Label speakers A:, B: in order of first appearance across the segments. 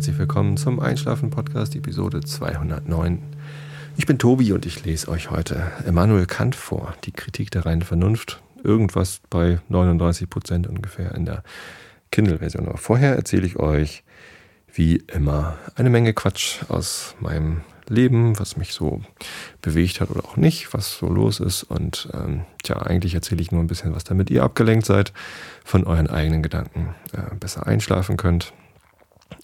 A: herzlich willkommen zum Einschlafen-Podcast, Episode 209. Ich bin Tobi und ich lese euch heute Immanuel Kant vor, die Kritik der reinen Vernunft. Irgendwas bei 39 Prozent ungefähr in der Kindle-Version. Aber vorher erzähle ich euch, wie immer, eine Menge Quatsch aus meinem Leben, was mich so bewegt hat oder auch nicht, was so los ist. Und ähm, tja, eigentlich erzähle ich nur ein bisschen was, damit ihr abgelenkt seid von euren eigenen Gedanken, äh, besser einschlafen könnt.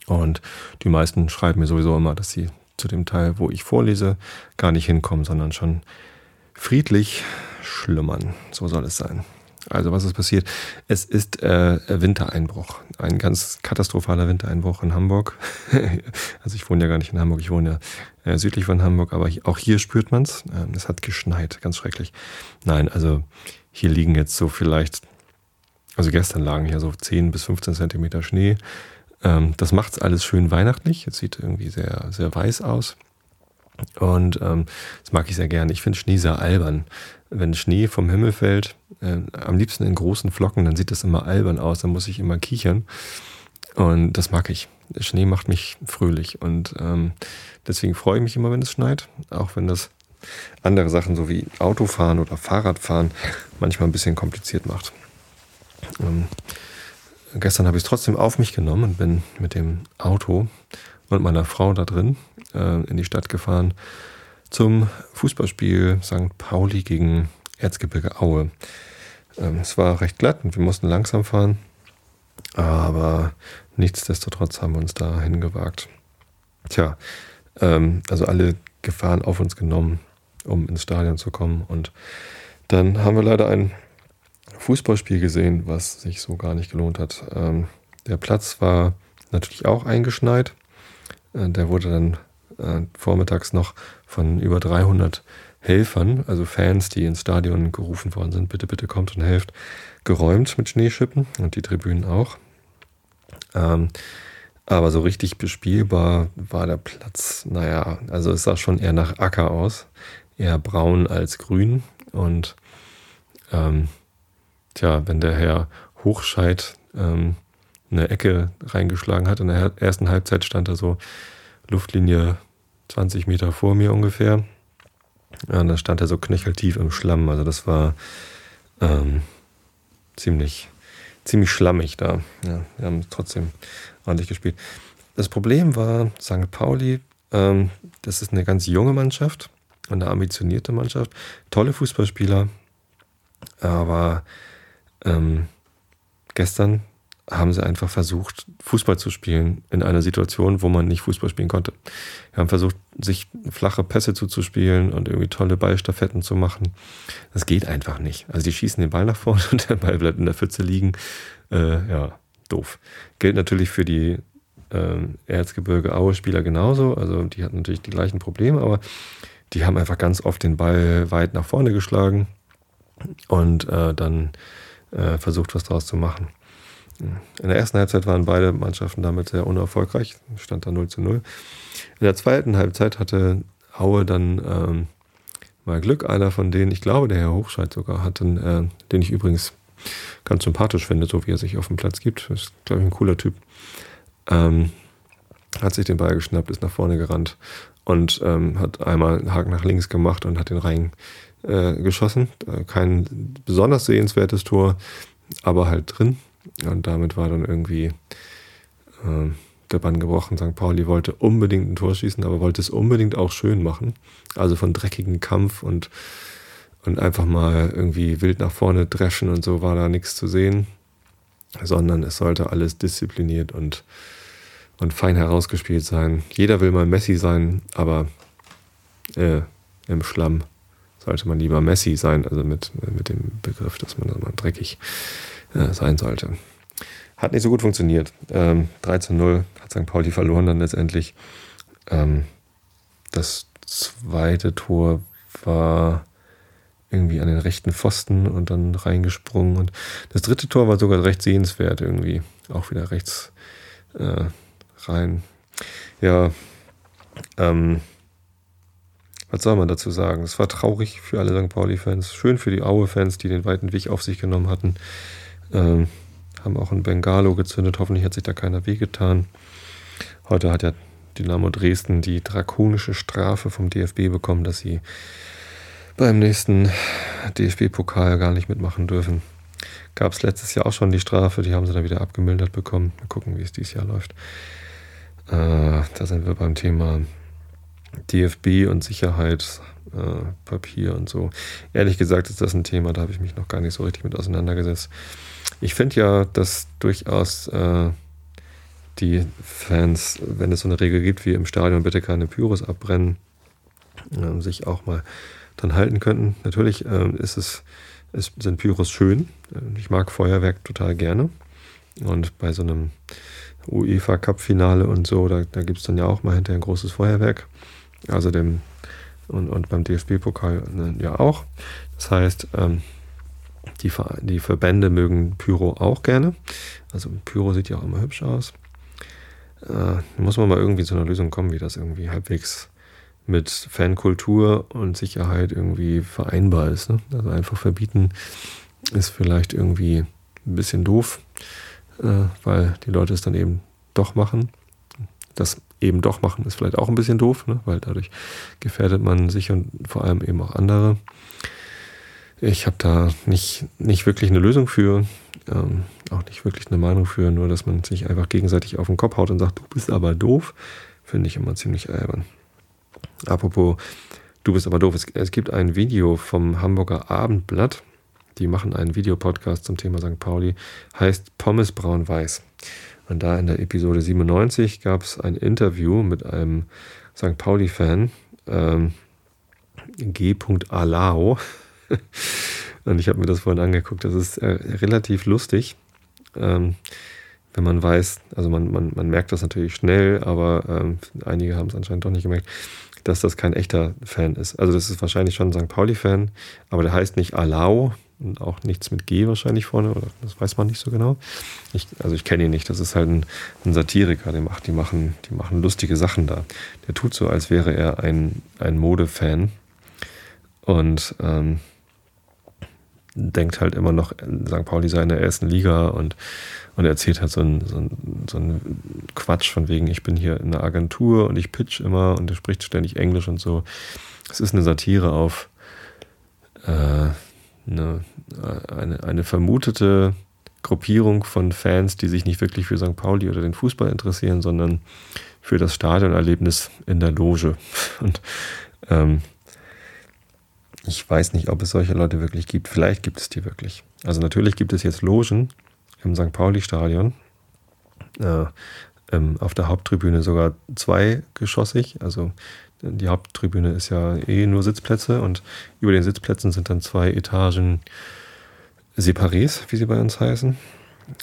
A: Und die meisten schreiben mir sowieso immer, dass sie zu dem Teil, wo ich vorlese, gar nicht hinkommen, sondern schon friedlich schlummern. So soll es sein. Also was ist passiert? Es ist äh, Wintereinbruch. Ein ganz katastrophaler Wintereinbruch in Hamburg. also ich wohne ja gar nicht in Hamburg, ich wohne ja äh, südlich von Hamburg, aber auch hier spürt man es. Ähm, es hat geschneit, ganz schrecklich. Nein, also hier liegen jetzt so vielleicht, also gestern lagen hier so 10 bis 15 Zentimeter Schnee. Ähm, das macht es alles schön weihnachtlich. Es sieht irgendwie sehr, sehr weiß aus. Und ähm, das mag ich sehr gerne. Ich finde Schnee sehr albern. Wenn Schnee vom Himmel fällt, äh, am liebsten in großen Flocken, dann sieht das immer albern aus, dann muss ich immer kichern. Und das mag ich. Schnee macht mich fröhlich. Und ähm, deswegen freue ich mich immer, wenn es schneit. Auch wenn das andere Sachen so wie Autofahren oder Fahrradfahren manchmal ein bisschen kompliziert macht. Ähm, gestern habe ich es trotzdem auf mich genommen und bin mit dem Auto und meiner Frau da drin äh, in die Stadt gefahren zum Fußballspiel St. Pauli gegen Erzgebirge Aue. Ähm, es war recht glatt und wir mussten langsam fahren, aber nichtsdestotrotz haben wir uns da hingewagt. Tja, ähm, also alle Gefahren auf uns genommen, um ins Stadion zu kommen. Und dann haben wir leider ein Fußballspiel gesehen, was sich so gar nicht gelohnt hat. Ähm, der Platz war natürlich auch eingeschneit. Äh, der wurde dann äh, vormittags noch von über 300 Helfern, also Fans, die ins Stadion gerufen worden sind, bitte, bitte kommt und helft, geräumt mit Schneeschippen und die Tribünen auch. Ähm, aber so richtig bespielbar war der Platz, naja, also es sah schon eher nach Acker aus, eher braun als grün. Und ähm, tja, wenn der Herr Hochscheid ähm, eine Ecke reingeschlagen hat, in der ersten Halbzeit stand er so Luftlinie 20 Meter vor mir ungefähr. Ja, und da stand er so knöcheltief im Schlamm. Also das war ähm, ziemlich, ziemlich schlammig da. Ja, wir haben trotzdem ordentlich gespielt. Das Problem war, St. Pauli, ähm, das ist eine ganz junge Mannschaft, eine ambitionierte Mannschaft, tolle Fußballspieler, aber ähm, gestern haben sie einfach versucht, Fußball zu spielen in einer Situation, wo man nicht Fußball spielen konnte. Wir haben versucht, sich flache Pässe zuzuspielen und irgendwie tolle Ballstaffetten zu machen. Das geht einfach nicht. Also die schießen den Ball nach vorne und der Ball bleibt in der Pfütze liegen. Äh, ja, doof. Gilt natürlich für die äh, Erzgebirge Aue-Spieler genauso. Also die hatten natürlich die gleichen Probleme, aber die haben einfach ganz oft den Ball weit nach vorne geschlagen und äh, dann äh, versucht, was draus zu machen. In der ersten Halbzeit waren beide Mannschaften damit sehr unerfolgreich, stand da 0 zu 0. In der zweiten Halbzeit hatte Aue dann ähm, mal Glück. Einer von denen, ich glaube, der Herr Hochscheid sogar, hatte, äh, den ich übrigens ganz sympathisch finde, so wie er sich auf dem Platz gibt. Ist, glaube ich, ein cooler Typ. Ähm, hat sich den Ball geschnappt, ist nach vorne gerannt und ähm, hat einmal einen Haken nach links gemacht und hat den rein äh, geschossen. Äh, kein besonders sehenswertes Tor, aber halt drin. Und damit war dann irgendwie äh, der Bann gebrochen. St. Pauli wollte unbedingt ein Tor schießen, aber wollte es unbedingt auch schön machen. Also von dreckigem Kampf und, und einfach mal irgendwie wild nach vorne dreschen und so war da nichts zu sehen. Sondern es sollte alles diszipliniert und, und fein herausgespielt sein. Jeder will mal Messi sein, aber äh, im Schlamm sollte man lieber Messi sein, also mit, mit dem Begriff, dass man dann mal dreckig äh, sein sollte. Hat nicht so gut funktioniert. Ähm, 3 zu 0 hat St. Pauli verloren dann letztendlich. Ähm, das zweite Tor war irgendwie an den rechten Pfosten und dann reingesprungen. Und das dritte Tor war sogar recht sehenswert irgendwie. Auch wieder rechts äh, rein. Ja, ähm, was soll man dazu sagen? Es war traurig für alle St. Pauli-Fans, schön für die Aue-Fans, die den weiten Weg auf sich genommen hatten. Ähm, haben auch ein Bengalo gezündet. Hoffentlich hat sich da keiner wehgetan. Heute hat ja Dynamo Dresden die drakonische Strafe vom DFB bekommen, dass sie beim nächsten DFB-Pokal gar nicht mitmachen dürfen. Gab es letztes Jahr auch schon die Strafe, die haben sie dann wieder abgemildert bekommen. Mal gucken, wie es dieses Jahr läuft. Äh, da sind wir beim Thema DFB und Sicherheit, äh, und so. Ehrlich gesagt ist das ein Thema, da habe ich mich noch gar nicht so richtig mit auseinandergesetzt. Ich finde ja, dass durchaus äh, die Fans, wenn es so eine Regel gibt wie im Stadion, bitte keine Pyros abbrennen, äh, sich auch mal dann halten könnten. Natürlich äh, ist es, es, sind Pyros schön. Ich mag Feuerwerk total gerne. Und bei so einem UEFA Cup Finale und so, da, da gibt es dann ja auch mal hinterher ein großes Feuerwerk. Also dem und, und beim DFB-Pokal ne, ja auch. Das heißt, ähm, die, die Verbände mögen Pyro auch gerne. Also Pyro sieht ja auch immer hübsch aus. Äh, muss man mal irgendwie zu einer Lösung kommen, wie das irgendwie halbwegs mit Fankultur und Sicherheit irgendwie vereinbar ist. Ne? Also einfach verbieten ist vielleicht irgendwie ein bisschen doof, äh, weil die Leute es dann eben doch machen. Das eben doch machen ist vielleicht auch ein bisschen doof, ne? weil dadurch gefährdet man sich und vor allem eben auch andere. Ich habe da nicht, nicht wirklich eine Lösung für, ähm, auch nicht wirklich eine Meinung für, nur dass man sich einfach gegenseitig auf den Kopf haut und sagt, du bist aber doof, finde ich immer ziemlich albern. Apropos, du bist aber doof. Es, es gibt ein Video vom Hamburger Abendblatt. Die machen einen Videopodcast zum Thema St. Pauli. Heißt Pommes Braun-Weiß. Und da in der Episode 97 gab es ein Interview mit einem St. Pauli-Fan, ähm, G. Alao. Und ich habe mir das vorhin angeguckt. Das ist äh, relativ lustig. Ähm, wenn man weiß, also man, man, man merkt das natürlich schnell, aber ähm, einige haben es anscheinend doch nicht gemerkt dass das kein echter Fan ist. Also das ist wahrscheinlich schon ein St. Pauli-Fan, aber der heißt nicht Alau und auch nichts mit G wahrscheinlich vorne, oder das weiß man nicht so genau. Ich, also ich kenne ihn nicht, das ist halt ein, ein Satiriker, der macht, die, machen, die machen lustige Sachen da. Der tut so, als wäre er ein, ein Modefan und ähm, denkt halt immer noch, St. Pauli sei in der ersten Liga und und er erzählt halt so einen so so ein Quatsch von wegen, ich bin hier in einer Agentur und ich pitch immer und er spricht ständig Englisch und so. Es ist eine Satire auf äh, eine, eine, eine vermutete Gruppierung von Fans, die sich nicht wirklich für St. Pauli oder den Fußball interessieren, sondern für das Stadionerlebnis in der Loge. Und ähm, ich weiß nicht, ob es solche Leute wirklich gibt. Vielleicht gibt es die wirklich. Also natürlich gibt es jetzt Logen, im St. Pauli-Stadion. Äh, ähm, auf der Haupttribüne sogar zweigeschossig. Also die Haupttribüne ist ja eh nur Sitzplätze und über den Sitzplätzen sind dann zwei Etagen Separés, wie sie bei uns heißen.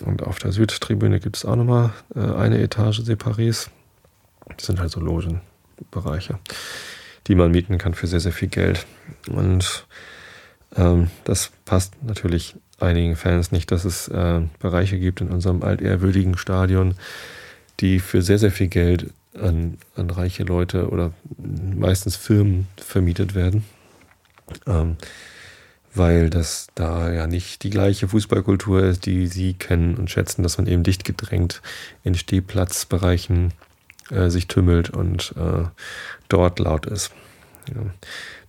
A: Und auf der Südtribüne gibt es auch nochmal äh, eine Etage Separés. Das sind halt so Logenbereiche, die man mieten kann für sehr, sehr viel Geld. Und ähm, das passt natürlich einigen Fans nicht, dass es äh, Bereiche gibt in unserem altehrwürdigen Stadion, die für sehr, sehr viel Geld an, an reiche Leute oder meistens Firmen vermietet werden. Ähm, weil das da ja nicht die gleiche Fußballkultur ist, die sie kennen und schätzen, dass man eben dicht gedrängt in Stehplatzbereichen äh, sich tümmelt und äh, dort laut ist. Ja.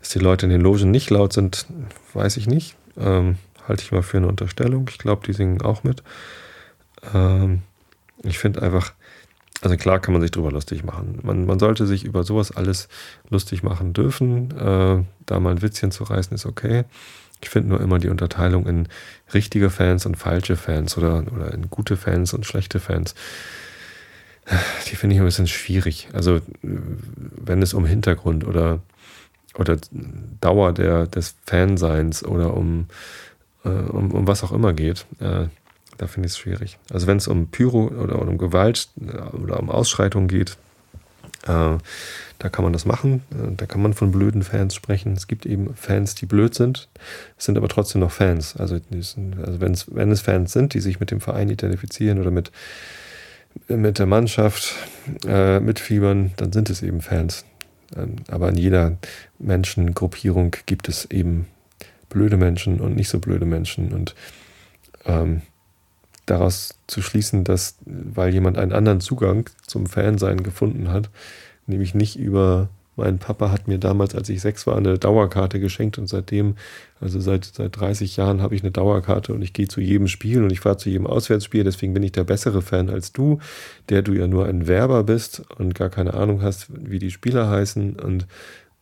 A: Dass die Leute in den Logen nicht laut sind, weiß ich nicht. Ähm, halte ich mal für eine Unterstellung. Ich glaube, die singen auch mit. Ähm, ich finde einfach, also klar kann man sich drüber lustig machen. Man, man sollte sich über sowas alles lustig machen dürfen. Äh, da mal ein Witzchen zu reißen, ist okay. Ich finde nur immer die Unterteilung in richtige Fans und falsche Fans oder, oder in gute Fans und schlechte Fans. Die finde ich ein bisschen schwierig. Also, wenn es um Hintergrund oder, oder Dauer der, des Fanseins oder um äh, um, um was auch immer geht, äh, da finde ich es schwierig. Also wenn es um Pyro oder, um Gewalt äh, oder um Ausschreitungen geht, äh, da kann man das machen. Äh, da kann man von blöden Fans sprechen. Es gibt eben Fans, die blöd sind, sind aber trotzdem noch Fans. Also, also wenn es Fans sind, die sich mit dem Verein identifizieren oder mit, mit der Mannschaft äh, mitfiebern, dann sind es eben Fans. Ähm, aber in jeder Menschengruppierung gibt es eben blöde Menschen und nicht so blöde Menschen. Und ähm, daraus zu schließen, dass, weil jemand einen anderen Zugang zum Fansein gefunden hat, nämlich nicht über mein Papa hat mir damals, als ich sechs war, eine Dauerkarte geschenkt und seitdem, also seit, seit 30 Jahren, habe ich eine Dauerkarte und ich gehe zu jedem Spiel und ich fahre zu jedem Auswärtsspiel. Deswegen bin ich der bessere Fan als du, der du ja nur ein Werber bist und gar keine Ahnung hast, wie die Spieler heißen und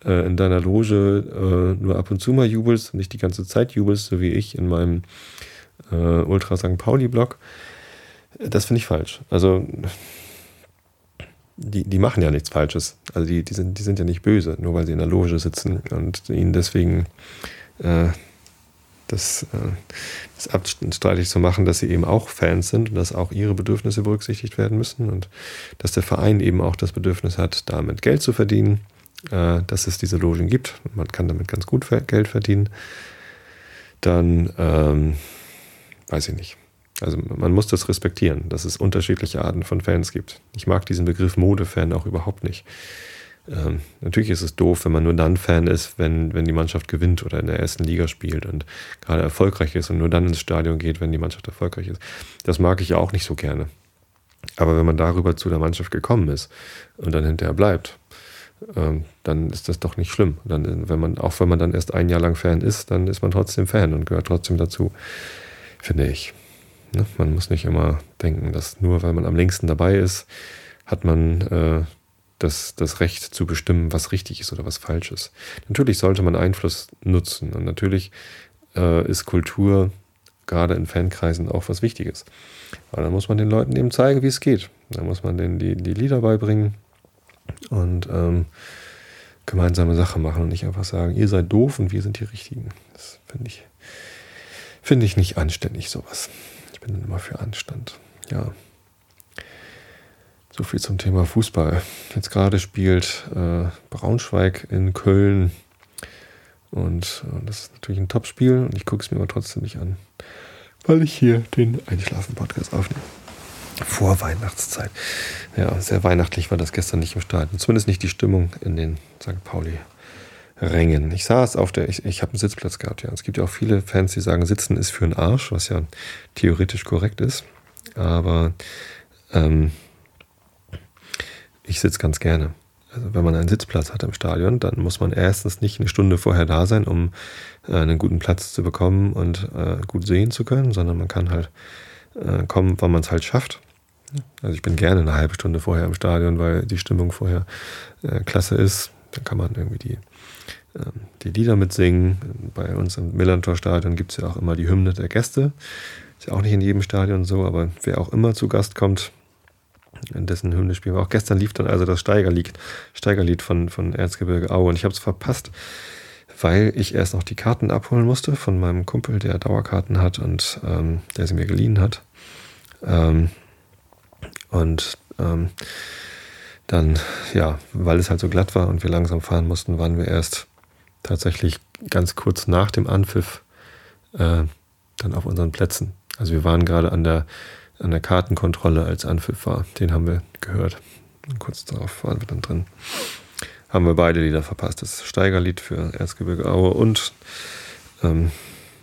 A: äh, in deiner Loge äh, nur ab und zu mal jubelst und nicht die ganze Zeit jubelst, so wie ich in meinem äh, Ultra St. Pauli-Blog. Das finde ich falsch. Also die, die machen ja nichts Falsches. Also die, die, sind, die sind ja nicht böse, nur weil sie in der Loge sitzen und ihnen deswegen äh, das, äh, das abstreitig zu machen, dass sie eben auch Fans sind und dass auch ihre Bedürfnisse berücksichtigt werden müssen und dass der Verein eben auch das Bedürfnis hat, damit Geld zu verdienen, äh, dass es diese Logen gibt. Man kann damit ganz gut Geld verdienen. Dann ähm, weiß ich nicht. Also man muss das respektieren, dass es unterschiedliche Arten von Fans gibt. Ich mag diesen Begriff Modefan auch überhaupt nicht. Ähm, natürlich ist es doof, wenn man nur dann Fan ist, wenn, wenn die Mannschaft gewinnt oder in der ersten Liga spielt und gerade erfolgreich ist und nur dann ins Stadion geht, wenn die Mannschaft erfolgreich ist. Das mag ich auch nicht so gerne. Aber wenn man darüber zu der Mannschaft gekommen ist und dann hinterher bleibt, ähm, dann ist das doch nicht schlimm. Dann, wenn man, auch wenn man dann erst ein Jahr lang Fan ist, dann ist man trotzdem Fan und gehört trotzdem dazu, finde ich. Ne? Man muss nicht immer denken, dass nur weil man am längsten dabei ist, hat man äh, das, das Recht zu bestimmen, was richtig ist oder was falsch ist. Natürlich sollte man Einfluss nutzen und natürlich äh, ist Kultur gerade in Fankreisen auch was Wichtiges. Aber dann muss man den Leuten eben zeigen, wie es geht. Da muss man denen die, die Lieder beibringen und ähm, gemeinsame Sache machen und nicht einfach sagen, ihr seid doof und wir sind die Richtigen. Das finde ich, find ich nicht anständig, sowas bin immer für Anstand. Ja. So viel zum Thema Fußball. Jetzt gerade spielt äh, Braunschweig in Köln. Und äh, das ist natürlich ein Top-Spiel und ich gucke es mir aber trotzdem nicht an, weil ich hier den Einschlafen-Podcast aufnehme. Vor Weihnachtszeit. Ja, sehr weihnachtlich war das gestern nicht im Stadion. Zumindest nicht die Stimmung in den St. Pauli Rängen. Ich saß auf der, ich, ich habe einen Sitzplatz gehabt, ja. Es gibt ja auch viele Fans, die sagen, Sitzen ist für einen Arsch, was ja theoretisch korrekt ist. Aber ähm, ich sitze ganz gerne. Also wenn man einen Sitzplatz hat im Stadion, dann muss man erstens nicht eine Stunde vorher da sein, um äh, einen guten Platz zu bekommen und äh, gut sehen zu können, sondern man kann halt äh, kommen, wann man es halt schafft. Also ich bin gerne eine halbe Stunde vorher im Stadion, weil die Stimmung vorher äh, klasse ist. Dann kann man irgendwie die die Lieder mitsingen. Bei uns im Millantor-Stadion gibt es ja auch immer die Hymne der Gäste. Ist ja auch nicht in jedem Stadion so, aber wer auch immer zu Gast kommt, in dessen Hymne spielen wir. Auch gestern lief dann also das Steigerlied, Steigerlied von, von Erzgebirge Aue und ich habe es verpasst, weil ich erst noch die Karten abholen musste von meinem Kumpel, der Dauerkarten hat und ähm, der sie mir geliehen hat. Ähm, und ähm, dann, ja, weil es halt so glatt war und wir langsam fahren mussten, waren wir erst tatsächlich ganz kurz nach dem Anpfiff äh, dann auf unseren Plätzen. Also wir waren gerade an der, an der Kartenkontrolle, als Anpfiff war. Den haben wir gehört. Und kurz darauf waren wir dann drin. Haben wir beide Lieder verpasst. Das Steigerlied für Erzgebirge Aue und ähm,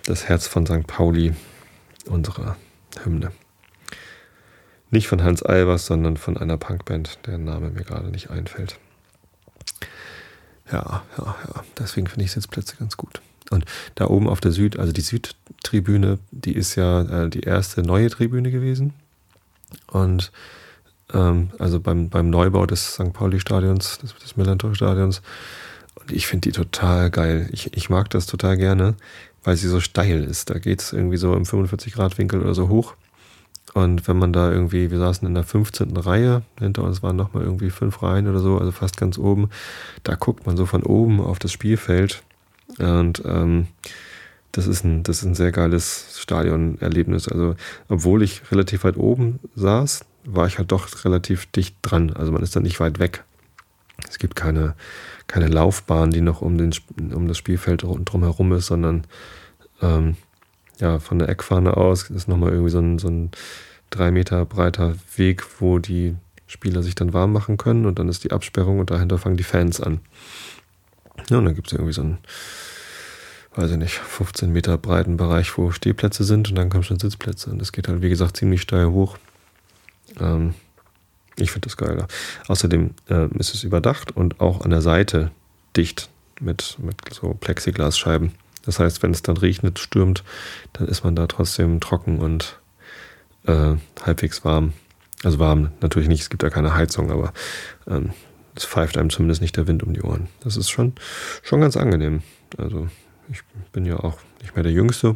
A: das Herz von St. Pauli, unsere Hymne. Nicht von Hans Albers, sondern von einer Punkband, deren Name mir gerade nicht einfällt. Ja, ja, ja. Deswegen finde ich Sitzplätze ganz gut. Und da oben auf der Süd, also die Südtribüne, die ist ja äh, die erste neue Tribüne gewesen. Und ähm, also beim, beim Neubau des St. Pauli-Stadions, des, des Millantor-Stadions. Und ich finde die total geil. Ich, ich mag das total gerne, weil sie so steil ist. Da geht es irgendwie so im 45-Grad-Winkel oder so hoch. Und wenn man da irgendwie, wir saßen in der 15. Reihe, hinter uns waren nochmal irgendwie fünf Reihen oder so, also fast ganz oben, da guckt man so von oben auf das Spielfeld. Und ähm, das ist ein, das ist ein sehr geiles Stadionerlebnis. Also, obwohl ich relativ weit oben saß, war ich halt doch relativ dicht dran. Also man ist da nicht weit weg. Es gibt keine, keine Laufbahn, die noch um, den, um das Spielfeld drumherum ist, sondern ähm, ja, von der Eckfahne aus ist nochmal irgendwie so ein, so ein drei Meter breiter Weg, wo die Spieler sich dann warm machen können und dann ist die Absperrung und dahinter fangen die Fans an. Ja, und dann gibt es irgendwie so ein weiß ich nicht, 15 Meter breiten Bereich, wo Stehplätze sind und dann kommen schon Sitzplätze. Und es geht halt, wie gesagt, ziemlich steil hoch. Ähm, ich finde das geil. Außerdem äh, ist es überdacht und auch an der Seite dicht mit, mit so Plexiglasscheiben. Das heißt, wenn es dann regnet, stürmt, dann ist man da trotzdem trocken und äh, halbwegs warm. Also warm natürlich nicht, es gibt ja keine Heizung, aber ähm, es pfeift einem zumindest nicht der Wind um die Ohren. Das ist schon, schon ganz angenehm. Also ich bin ja auch nicht mehr der Jüngste.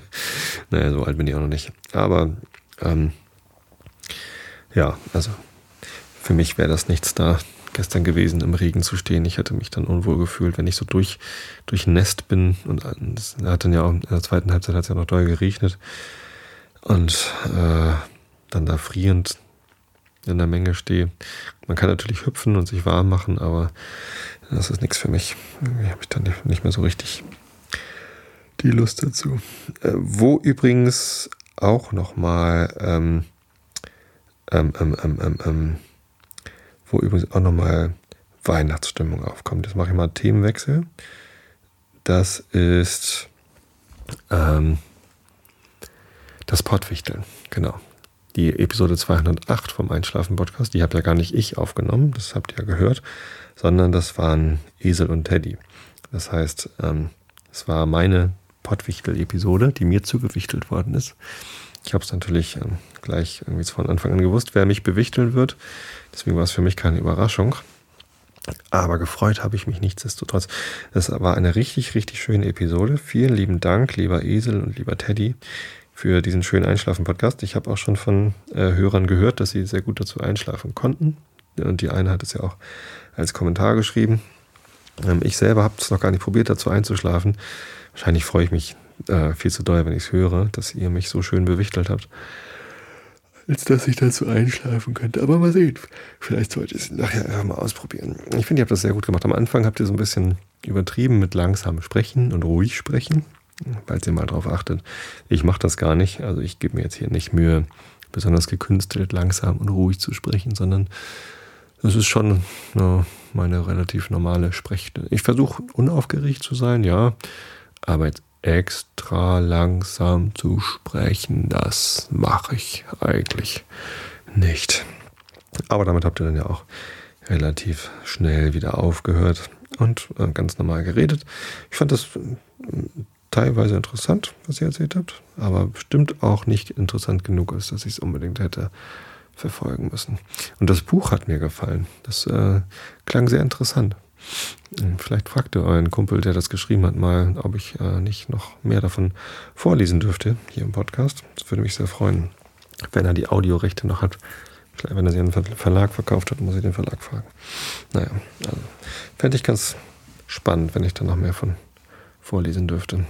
A: naja, so alt bin ich auch noch nicht. Aber ähm, ja, also für mich wäre das nichts da gestern gewesen, im Regen zu stehen. Ich hätte mich dann unwohl gefühlt, wenn ich so durch, durch Nest bin. Und es hat dann ja auch in der zweiten Halbzeit hat es ja noch doll geregnet. Und äh, dann da frierend in der Menge stehe. Man kann natürlich hüpfen und sich warm machen, aber das ist nichts für mich. Irgendwie habe ich dann nicht mehr so richtig die Lust dazu. Äh, wo übrigens auch nochmal ähm, ähm, ähm, ähm, ähm, ähm, wo übrigens auch nochmal Weihnachtsstimmung aufkommt. Jetzt mache ich mal einen Themenwechsel. Das ist ähm, das Pottwichteln, genau. Die Episode 208 vom Einschlafen-Podcast, die habe ja gar nicht ich aufgenommen, das habt ihr ja gehört, sondern das waren Esel und Teddy. Das heißt, ähm, es war meine Pottwichtel-Episode, die mir zugewichtelt worden ist. Ich habe es natürlich ähm, gleich irgendwie von Anfang an gewusst, wer mich bewichteln wird. Deswegen war es für mich keine Überraschung. Aber gefreut habe ich mich nichtsdestotrotz. Es war eine richtig, richtig schöne Episode. Vielen lieben Dank, lieber Esel und lieber Teddy, für diesen schönen Einschlafen-Podcast. Ich habe auch schon von äh, Hörern gehört, dass sie sehr gut dazu einschlafen konnten. Und die eine hat es ja auch als Kommentar geschrieben. Ähm, ich selber habe es noch gar nicht probiert, dazu einzuschlafen. Wahrscheinlich freue ich mich äh, viel zu doll, wenn ich es höre, dass ihr mich so schön bewichtelt habt als dass ich dazu einschlafen könnte. Aber mal sehen, vielleicht sollte ich es nachher einfach mal ausprobieren. Ich finde, ihr habt das sehr gut gemacht. Am Anfang habt ihr so ein bisschen übertrieben mit langsam sprechen und ruhig sprechen, falls ihr mal drauf achtet. Ich mache das gar nicht. Also ich gebe mir jetzt hier nicht Mühe, besonders gekünstelt, langsam und ruhig zu sprechen, sondern das ist schon ja, meine relativ normale Sprechstimme. Ich versuche unaufgeregt zu sein, ja, aber jetzt extra langsam zu sprechen, das mache ich eigentlich nicht. Aber damit habt ihr dann ja auch relativ schnell wieder aufgehört und äh, ganz normal geredet. Ich fand das äh, teilweise interessant, was ihr erzählt habt, aber bestimmt auch nicht interessant genug ist, dass ich es unbedingt hätte verfolgen müssen. Und das Buch hat mir gefallen. Das äh, klang sehr interessant. Vielleicht fragt ihr euren Kumpel, der das geschrieben hat, mal, ob ich äh, nicht noch mehr davon vorlesen dürfte hier im Podcast. Das würde mich sehr freuen, wenn er die Audiorechte noch hat. Vielleicht, wenn er sie an den Verlag verkauft hat, muss ich den Verlag fragen. Naja, also fände ich ganz spannend, wenn ich dann noch mehr von vorlesen dürfte.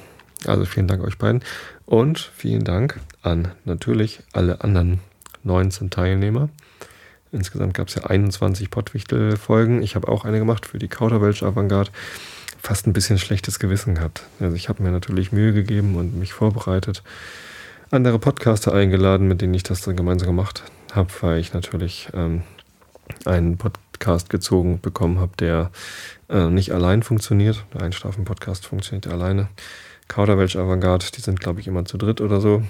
A: Also vielen Dank euch beiden und vielen Dank an natürlich alle anderen 19 Teilnehmer. Insgesamt gab es ja 21 Pottwichtel-Folgen. Ich habe auch eine gemacht für die Kauderwelsch Avantgarde. Fast ein bisschen schlechtes Gewissen gehabt. Also ich habe mir natürlich Mühe gegeben und mich vorbereitet. Andere Podcaster eingeladen, mit denen ich das dann gemeinsam gemacht habe, weil ich natürlich ähm, einen Podcast gezogen bekommen habe, der äh, nicht allein funktioniert. Der Einschlafen-Podcast funktioniert alleine. Kauderwelsch Avantgarde, die sind, glaube ich, immer zu dritt oder so.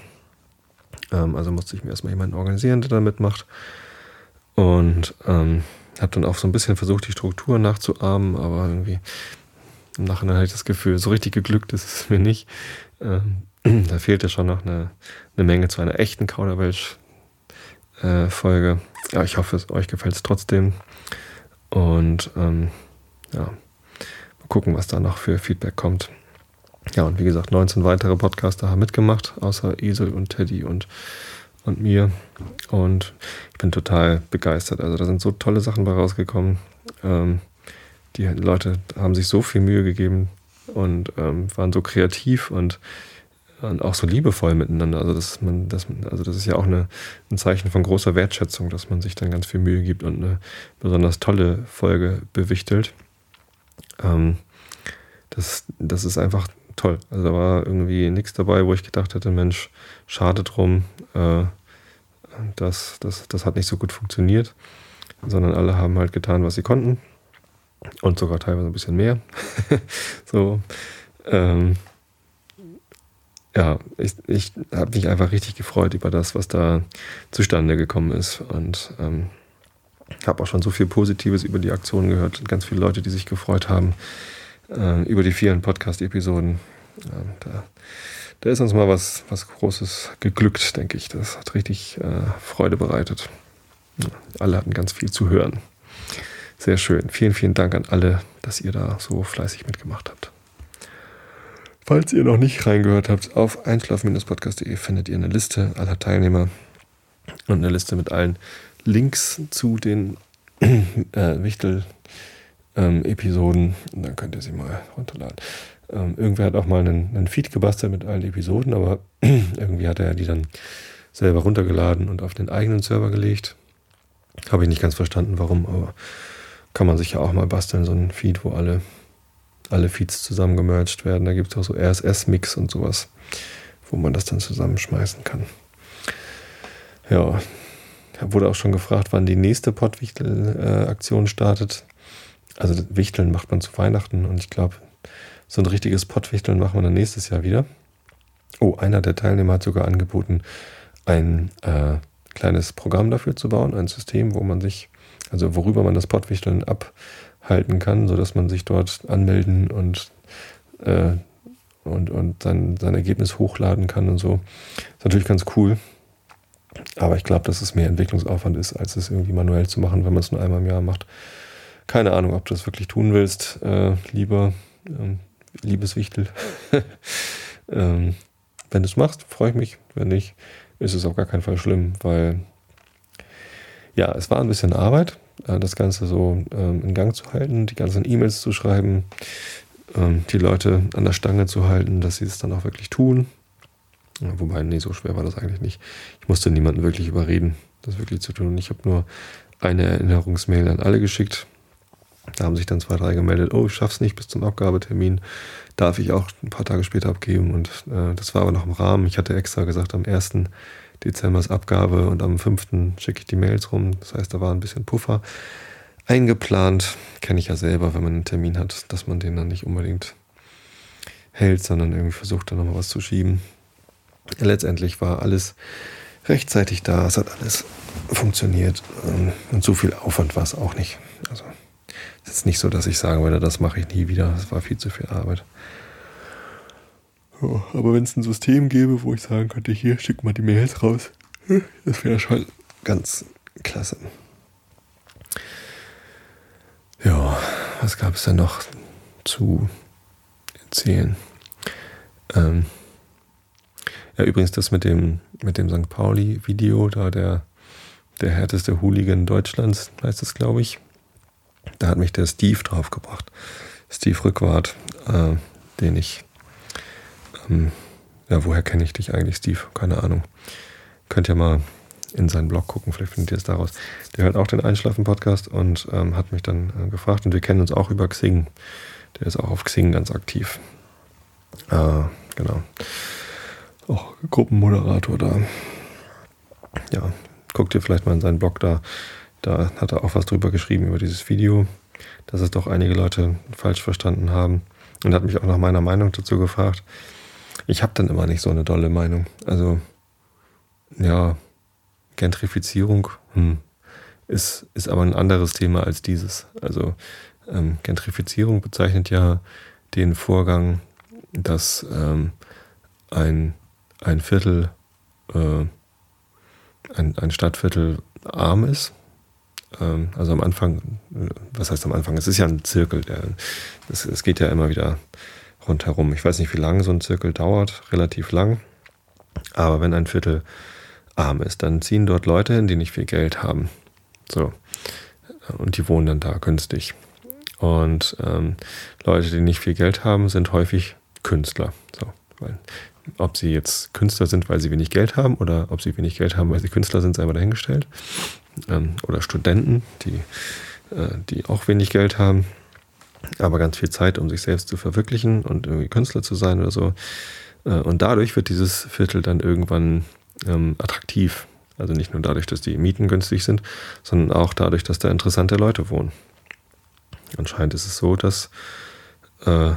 A: Ähm, also musste ich mir erstmal jemanden organisieren, der da mitmacht. Und ähm, habe dann auch so ein bisschen versucht, die Struktur nachzuahmen, aber irgendwie im Nachhinein hatte ich das Gefühl, so richtig geglückt ist es mir nicht. Ähm, da fehlte schon noch eine, eine Menge zu einer echten Kauderwelsch-Folge. Äh, ja, ich hoffe, es, euch gefällt es trotzdem. Und ähm, ja, mal gucken, was da noch für Feedback kommt. Ja, und wie gesagt, 19 weitere Podcaster haben mitgemacht, außer Esel und Teddy und und mir. Und ich bin total begeistert. Also da sind so tolle Sachen bei rausgekommen. Ähm, die Leute haben sich so viel Mühe gegeben und ähm, waren so kreativ und, und, auch so liebevoll miteinander. Also das, man, das, also das ist ja auch eine, ein Zeichen von großer Wertschätzung, dass man sich dann ganz viel Mühe gibt und eine besonders tolle Folge bewichtelt. Ähm, das, das ist einfach toll. Also da war irgendwie nichts dabei, wo ich gedacht hätte, Mensch, schade drum, äh, das, das, das hat nicht so gut funktioniert, sondern alle haben halt getan, was sie konnten und sogar teilweise ein bisschen mehr. so, ähm, ja, ich, ich habe mich einfach richtig gefreut über das, was da zustande gekommen ist. Und ähm, habe auch schon so viel Positives über die Aktion gehört. Ganz viele Leute, die sich gefreut haben äh, über die vielen Podcast-Episoden. Ja, da, da, ist uns mal was, was Großes geglückt, denke ich. Das hat richtig äh, Freude bereitet. Ja, alle hatten ganz viel zu hören. Sehr schön. Vielen, vielen Dank an alle, dass ihr da so fleißig mitgemacht habt. Falls ihr noch nicht reingehört habt, auf einschlafen-podcast.de findet ihr eine Liste aller Teilnehmer und eine Liste mit allen Links zu den äh, Wichtel-Episoden. Ähm, dann könnt ihr sie mal runterladen. Ähm, irgendwer hat auch mal einen, einen, Feed gebastelt mit allen Episoden, aber irgendwie hat er die dann selber runtergeladen und auf den eigenen Server gelegt. Habe ich nicht ganz verstanden, warum, aber kann man sich ja auch mal basteln, so ein Feed, wo alle alle Feeds zusammengemerged werden. Da gibt es auch so RSS-Mix und sowas, wo man das dann zusammenschmeißen kann. Ja, wurde auch schon gefragt, wann die nächste Pottwichtel-Aktion startet. Also Wichteln macht man zu Weihnachten und ich glaube, so ein richtiges Pottwichteln machen wir dann nächstes Jahr wieder. Oh, einer der Teilnehmer hat sogar angeboten, ein äh, kleines Programm dafür zu bauen, ein System, wo man sich, also worüber man das Pottwichteln ab halten kann, sodass man sich dort anmelden und, äh, und, und sein, sein Ergebnis hochladen kann und so. Ist natürlich ganz cool. Aber ich glaube, dass es mehr Entwicklungsaufwand ist, als es irgendwie manuell zu machen, wenn man es nur einmal im Jahr macht. Keine Ahnung, ob du das wirklich tun willst, äh, lieber, ähm, liebes Wichtel. ähm, wenn du es machst, freue ich mich. Wenn nicht, ist es auf gar keinen Fall schlimm, weil ja, es war ein bisschen Arbeit, äh, das Ganze so ähm, in Gang zu halten, die ganzen E-Mails zu schreiben, ähm, die Leute an der Stange zu halten, dass sie es dann auch wirklich tun. Wobei, nee, so schwer war das eigentlich nicht. Ich musste niemanden wirklich überreden, das wirklich zu tun. Ich habe nur eine Erinnerungsmail an alle geschickt. Da haben sich dann zwei, drei gemeldet, oh, ich schaff's nicht bis zum Abgabetermin. Darf ich auch ein paar Tage später abgeben. Und äh, das war aber noch im Rahmen. Ich hatte extra gesagt, am 1. Dezembers Abgabe und am 5. schicke ich die Mails rum. Das heißt, da war ein bisschen Puffer eingeplant. Kenne ich ja selber, wenn man einen Termin hat, dass man den dann nicht unbedingt hält, sondern irgendwie versucht, dann nochmal was zu schieben. Letztendlich war alles rechtzeitig da, es hat alles funktioniert ähm, und so viel Aufwand war es auch nicht. Also es ist nicht so, dass ich sagen würde, das mache ich nie wieder, das war viel zu viel Arbeit. Ja, aber wenn es ein System gäbe, wo ich sagen könnte, hier, schick mal die Mails raus, das wäre schon ganz klasse. Ja, was gab es denn noch zu erzählen? Ähm, ja, übrigens das mit dem, mit dem St. Pauli-Video, da der, der härteste Hooligan Deutschlands, heißt es, glaube ich. Da hat mich der Steve draufgebracht. Steve Rückwart, äh, den ich ähm, ja, woher kenne ich dich eigentlich, Steve? Keine Ahnung. Könnt ihr mal in seinen Blog gucken, vielleicht findet ihr es daraus. Der hört auch den Einschlafen-Podcast und ähm, hat mich dann äh, gefragt und wir kennen uns auch über Xing. Der ist auch auf Xing ganz aktiv. Äh, genau. Auch Gruppenmoderator da. Ja, guckt ihr vielleicht mal in seinen Blog da. Da hat er auch was drüber geschrieben über dieses Video, dass es doch einige Leute falsch verstanden haben und hat mich auch nach meiner Meinung dazu gefragt. Ich habe dann immer nicht so eine dolle Meinung. Also, ja, Gentrifizierung hm, ist, ist aber ein anderes Thema als dieses. Also, ähm, Gentrifizierung bezeichnet ja den Vorgang, dass ähm, ein, ein Viertel, äh, ein, ein Stadtviertel arm ist. Ähm, also am Anfang, was heißt am Anfang? Es ist ja ein Zirkel, es geht ja immer wieder rundherum. Ich weiß nicht, wie lange so ein Zirkel dauert, relativ lang. Aber wenn ein Viertel arm ist, dann ziehen dort Leute hin, die nicht viel Geld haben. So. Und die wohnen dann da günstig. Und ähm, Leute, die nicht viel Geld haben, sind häufig Künstler. So, weil, ob sie jetzt Künstler sind, weil sie wenig Geld haben, oder ob sie wenig Geld haben, weil sie Künstler sind, sei mal dahingestellt. Ähm, oder Studenten, die, äh, die auch wenig Geld haben aber ganz viel Zeit, um sich selbst zu verwirklichen und irgendwie Künstler zu sein oder so. Äh, und dadurch wird dieses Viertel dann irgendwann ähm, attraktiv. Also nicht nur dadurch, dass die Mieten günstig sind, sondern auch dadurch, dass da interessante Leute wohnen. Anscheinend ist es so, dass äh,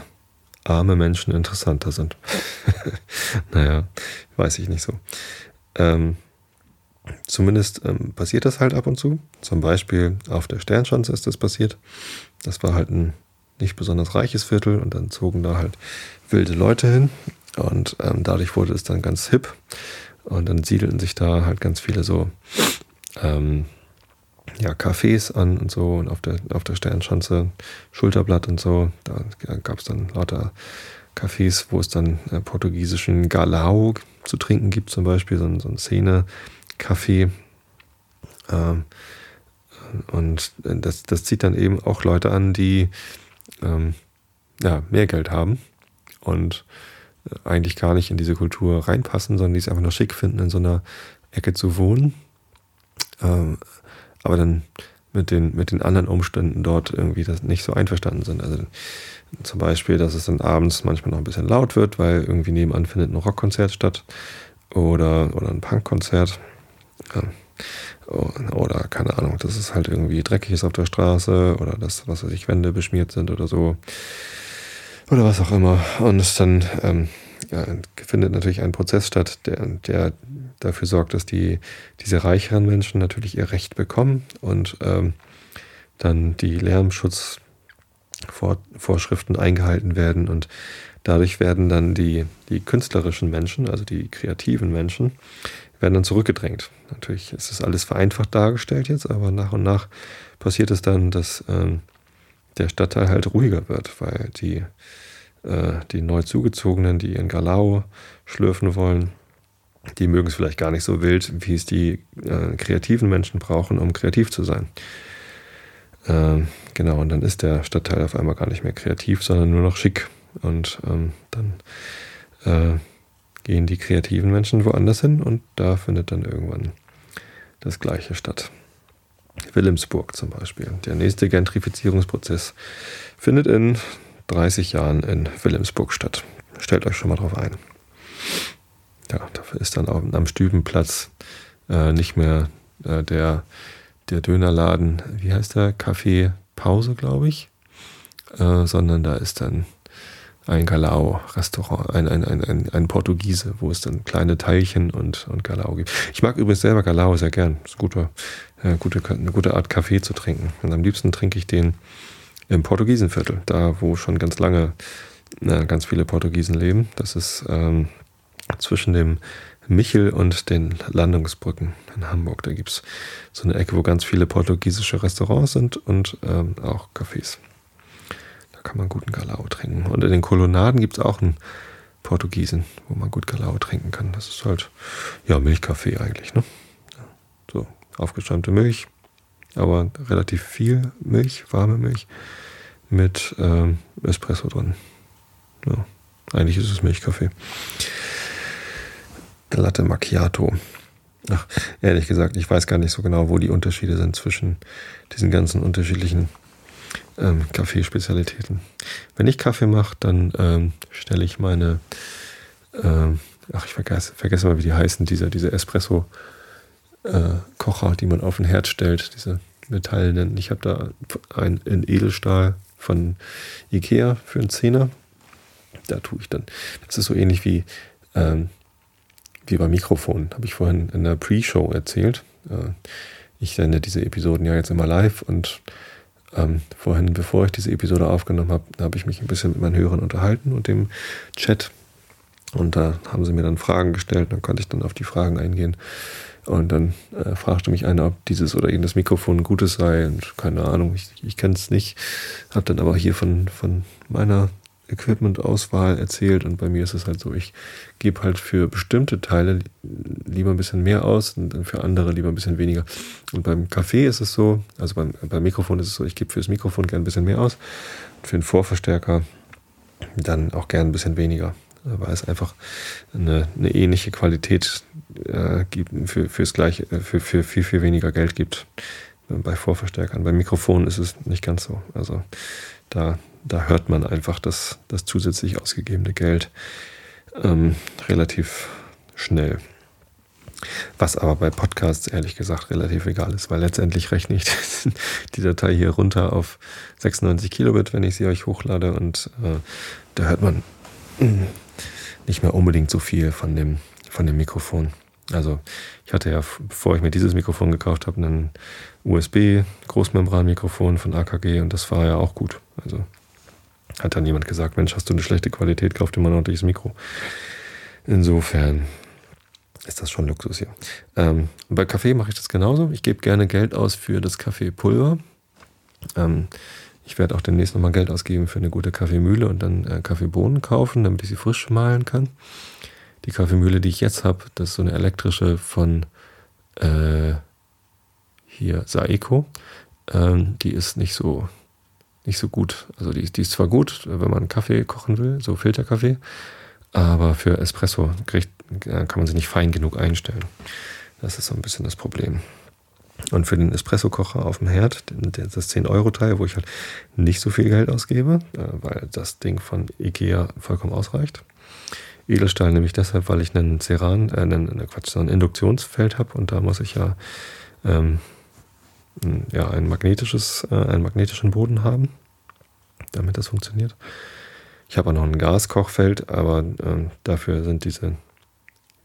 A: arme Menschen interessanter sind. naja, weiß ich nicht so. Ähm, zumindest ähm, passiert das halt ab und zu. Zum Beispiel auf der Sternschanze ist das passiert. Das war halt ein nicht besonders reiches Viertel und dann zogen da halt wilde Leute hin und ähm, dadurch wurde es dann ganz hip und dann siedelten sich da halt ganz viele so ähm, ja, Cafés an und so und auf der, auf der Sternschanze Schulterblatt und so. Da gab es dann lauter Cafés, wo es dann äh, portugiesischen Galao zu trinken gibt, zum Beispiel, so, so ein Szene-Café. Ähm, und das, das zieht dann eben auch Leute an, die ähm, ja, mehr Geld haben und äh, eigentlich gar nicht in diese Kultur reinpassen, sondern die es einfach nur schick finden, in so einer Ecke zu wohnen. Ähm, aber dann mit den, mit den anderen Umständen dort irgendwie das nicht so einverstanden sind. Also zum Beispiel, dass es dann abends manchmal noch ein bisschen laut wird, weil irgendwie nebenan findet ein Rockkonzert statt oder, oder ein Punkkonzert. Ja. Oder keine Ahnung, dass es halt irgendwie dreckig ist auf der Straße oder dass, was weiß ich, Wände beschmiert sind oder so. Oder was auch immer. Und es dann ähm, ja, findet natürlich ein Prozess statt, der, der dafür sorgt, dass die, diese reicheren Menschen natürlich ihr Recht bekommen und ähm, dann die Lärmschutzvorschriften eingehalten werden und dadurch werden dann die, die künstlerischen Menschen, also die kreativen Menschen, werden dann zurückgedrängt. Natürlich ist das alles vereinfacht dargestellt jetzt, aber nach und nach passiert es dann, dass ähm, der Stadtteil halt ruhiger wird, weil die, äh, die neu zugezogenen, die ihren Galau schlürfen wollen, die mögen es vielleicht gar nicht so wild, wie es die äh, kreativen Menschen brauchen, um kreativ zu sein. Ähm, genau, und dann ist der Stadtteil auf einmal gar nicht mehr kreativ, sondern nur noch schick. Und ähm, dann äh, gehen die kreativen Menschen woanders hin und da findet dann irgendwann das Gleiche statt. Wilhelmsburg zum Beispiel. Der nächste Gentrifizierungsprozess findet in 30 Jahren in Wilhelmsburg statt. Stellt euch schon mal drauf ein. Ja, dafür ist dann auch am Stübenplatz äh, nicht mehr äh, der, der Dönerladen, wie heißt der? Café Pause, glaube ich. Äh, sondern da ist dann ein Galao-Restaurant, ein, ein, ein, ein, ein Portugiese, wo es dann kleine Teilchen und, und Galao gibt. Ich mag übrigens selber Galao sehr gern. Das ist gute, äh, gute, eine gute Art Kaffee zu trinken. Und am liebsten trinke ich den im Portugiesenviertel, da wo schon ganz lange äh, ganz viele Portugiesen leben. Das ist ähm, zwischen dem Michel und den Landungsbrücken in Hamburg. Da gibt es so eine Ecke, wo ganz viele portugiesische Restaurants sind und ähm, auch Cafés kann man guten Galao trinken. Und in den Kolonnaden gibt es auch einen Portugiesen, wo man gut Galao trinken kann. Das ist halt, ja, Milchkaffee eigentlich, ne? So, aufgeschäumte Milch, aber relativ viel Milch, warme Milch mit ähm, Espresso drin. Ja, eigentlich ist es Milchkaffee. Latte Macchiato. Ach, ehrlich gesagt, ich weiß gar nicht so genau, wo die Unterschiede sind zwischen diesen ganzen unterschiedlichen ähm, Kaffeespezialitäten. Wenn ich Kaffee mache, dann ähm, stelle ich meine, ähm, ach, ich vergesse, vergesse mal, wie die heißen, diese, diese Espresso-Kocher, äh, die man auf den Herd stellt, diese metallenen. Ich habe da einen in Edelstahl von Ikea für einen Zehner. Da tue ich dann, das ist so ähnlich wie, ähm, wie beim Mikrofon, habe ich vorhin in der Pre-Show erzählt. Äh, ich sende diese Episoden ja jetzt immer live und ähm, vorhin, bevor ich diese Episode aufgenommen habe, habe ich mich ein bisschen mit meinen Hörern unterhalten und dem Chat. Und da haben sie mir dann Fragen gestellt, dann konnte ich dann auf die Fragen eingehen. Und dann äh, fragte mich einer, ob dieses oder jenes Mikrofon ein gutes sei. Und keine Ahnung, ich, ich kenne es nicht. Habe dann aber hier von, von meiner Equipment-Auswahl erzählt und bei mir ist es halt so, ich gebe halt für bestimmte Teile lieber ein bisschen mehr aus und für andere lieber ein bisschen weniger. Und beim Kaffee ist es so, also beim, beim Mikrofon ist es so, ich gebe fürs Mikrofon gern ein bisschen mehr aus für den Vorverstärker dann auch gern ein bisschen weniger, weil es einfach eine, eine ähnliche Qualität äh, gibt, für, fürs gleiche, äh, für, für viel, viel weniger Geld gibt bei Vorverstärkern. Beim Mikrofon ist es nicht ganz so. Also da da hört man einfach das, das zusätzlich ausgegebene Geld ähm, relativ schnell. Was aber bei Podcasts ehrlich gesagt relativ egal ist, weil letztendlich rechne ich die Datei hier runter auf 96 Kilobit, wenn ich sie euch hochlade und äh, da hört man nicht mehr unbedingt so viel von dem, von dem Mikrofon. Also ich hatte ja, bevor ich mir dieses Mikrofon gekauft habe, ein USB-Großmembran-Mikrofon von AKG und das war ja auch gut. Also hat dann jemand gesagt, Mensch, hast du eine schlechte Qualität, kauf dir mal ein ordentliches Mikro. Insofern ist das schon Luxus hier. Ähm, bei Kaffee mache ich das genauso. Ich gebe gerne Geld aus für das Kaffeepulver. Ähm, ich werde auch demnächst nochmal Geld ausgeben für eine gute Kaffeemühle und dann äh, Kaffeebohnen kaufen, damit ich sie frisch mahlen kann. Die Kaffeemühle, die ich jetzt habe, das ist so eine elektrische von äh, hier Saeco. Ähm, die ist nicht so, nicht so gut. Also die, die ist zwar gut, wenn man Kaffee kochen will, so Filterkaffee, aber für Espresso kriegt, kann man sie nicht fein genug einstellen. Das ist so ein bisschen das Problem. Und für den Espresso-Kocher auf dem Herd, das 10-Euro-Teil, wo ich halt nicht so viel Geld ausgebe, äh, weil das Ding von Ikea vollkommen ausreicht. Edelstahl nämlich deshalb, weil ich einen Ceran, äh, einen, Quatsch, so ein Induktionsfeld habe und da muss ich ja, ähm, ja ein magnetisches, äh, einen magnetischen Boden haben, damit das funktioniert. Ich habe auch noch ein Gaskochfeld, aber ähm, dafür sind diese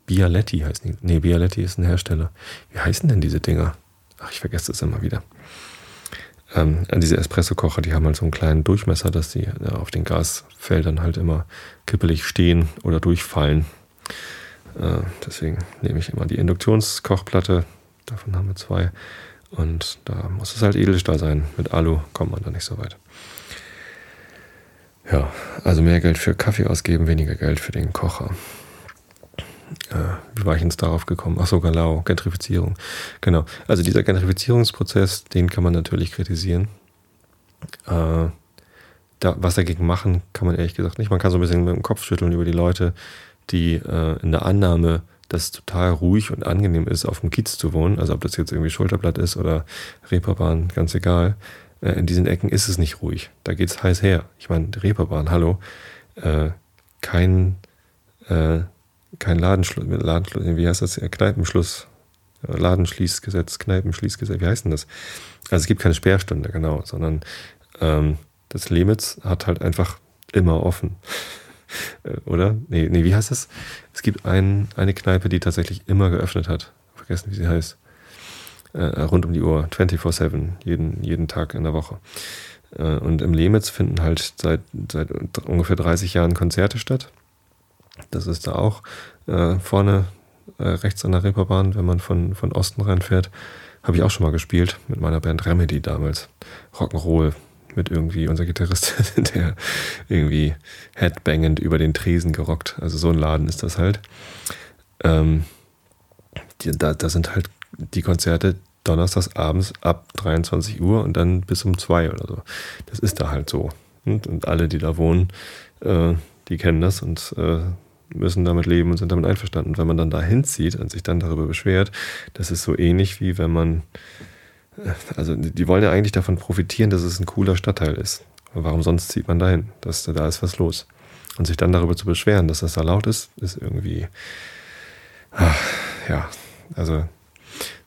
A: Bialetti heißen die. Nee, Bialetti ist ein Hersteller. Wie heißen denn diese Dinger? ach, ich vergesse das immer wieder. Ähm, diese Espresso-Kocher, die haben halt so einen kleinen Durchmesser, dass die ja, auf den Gasfeldern halt immer kippelig stehen oder durchfallen. Äh, deswegen nehme ich immer die Induktionskochplatte. Davon haben wir zwei. Und da muss es halt Edelstahl sein. Mit Alu kommt man da nicht so weit. Ja, also mehr Geld für Kaffee ausgeben, weniger Geld für den Kocher äh, wie war ich jetzt darauf gekommen? Ach so, Galau, Gentrifizierung. Genau. Also dieser Gentrifizierungsprozess, den kann man natürlich kritisieren. Äh, da, was dagegen machen, kann man ehrlich gesagt nicht. Man kann so ein bisschen mit dem Kopf schütteln über die Leute, die äh, in der Annahme, dass es total ruhig und angenehm ist, auf dem Kiez zu wohnen, also ob das jetzt irgendwie Schulterblatt ist oder Reeperbahn, ganz egal. Äh, in diesen Ecken ist es nicht ruhig. Da geht es heiß her. Ich meine, Reeperbahn, hallo. Äh, kein äh, kein Ladenschluss, Ladenschluss, wie heißt das? Kneipenschluss, Ladenschließgesetz, Kneipenschließgesetz, wie heißt denn das? Also es gibt keine Sperrstunde, genau, sondern ähm, das Lemitz hat halt einfach immer offen. Äh, oder? Nee, nee, wie heißt das? Es gibt ein, eine Kneipe, die tatsächlich immer geöffnet hat. Vergessen, wie sie heißt. Äh, rund um die Uhr, 24-7, jeden, jeden Tag in der Woche. Äh, und im Lemitz finden halt seit, seit ungefähr 30 Jahren Konzerte statt. Das ist da auch äh, vorne äh, rechts an der Reeperbahn, wenn man von, von Osten reinfährt. Habe ich auch schon mal gespielt mit meiner Band Remedy damals. Rock'n'Roll mit irgendwie unser Gitarrist, der irgendwie headbangend über den Tresen gerockt. Also so ein Laden ist das halt. Ähm, die, da, da sind halt die Konzerte donnerstags abends ab 23 Uhr und dann bis um 2 oder so. Das ist da halt so. Und, und alle, die da wohnen, äh, die kennen das und äh, müssen damit leben und sind damit einverstanden. Und wenn man dann da hinzieht und sich dann darüber beschwert, das ist so ähnlich wie wenn man, also die wollen ja eigentlich davon profitieren, dass es ein cooler Stadtteil ist. Warum sonst zieht man da hin? Dass, da ist was los. Und sich dann darüber zu beschweren, dass das da laut ist, ist irgendwie, ach, ja, also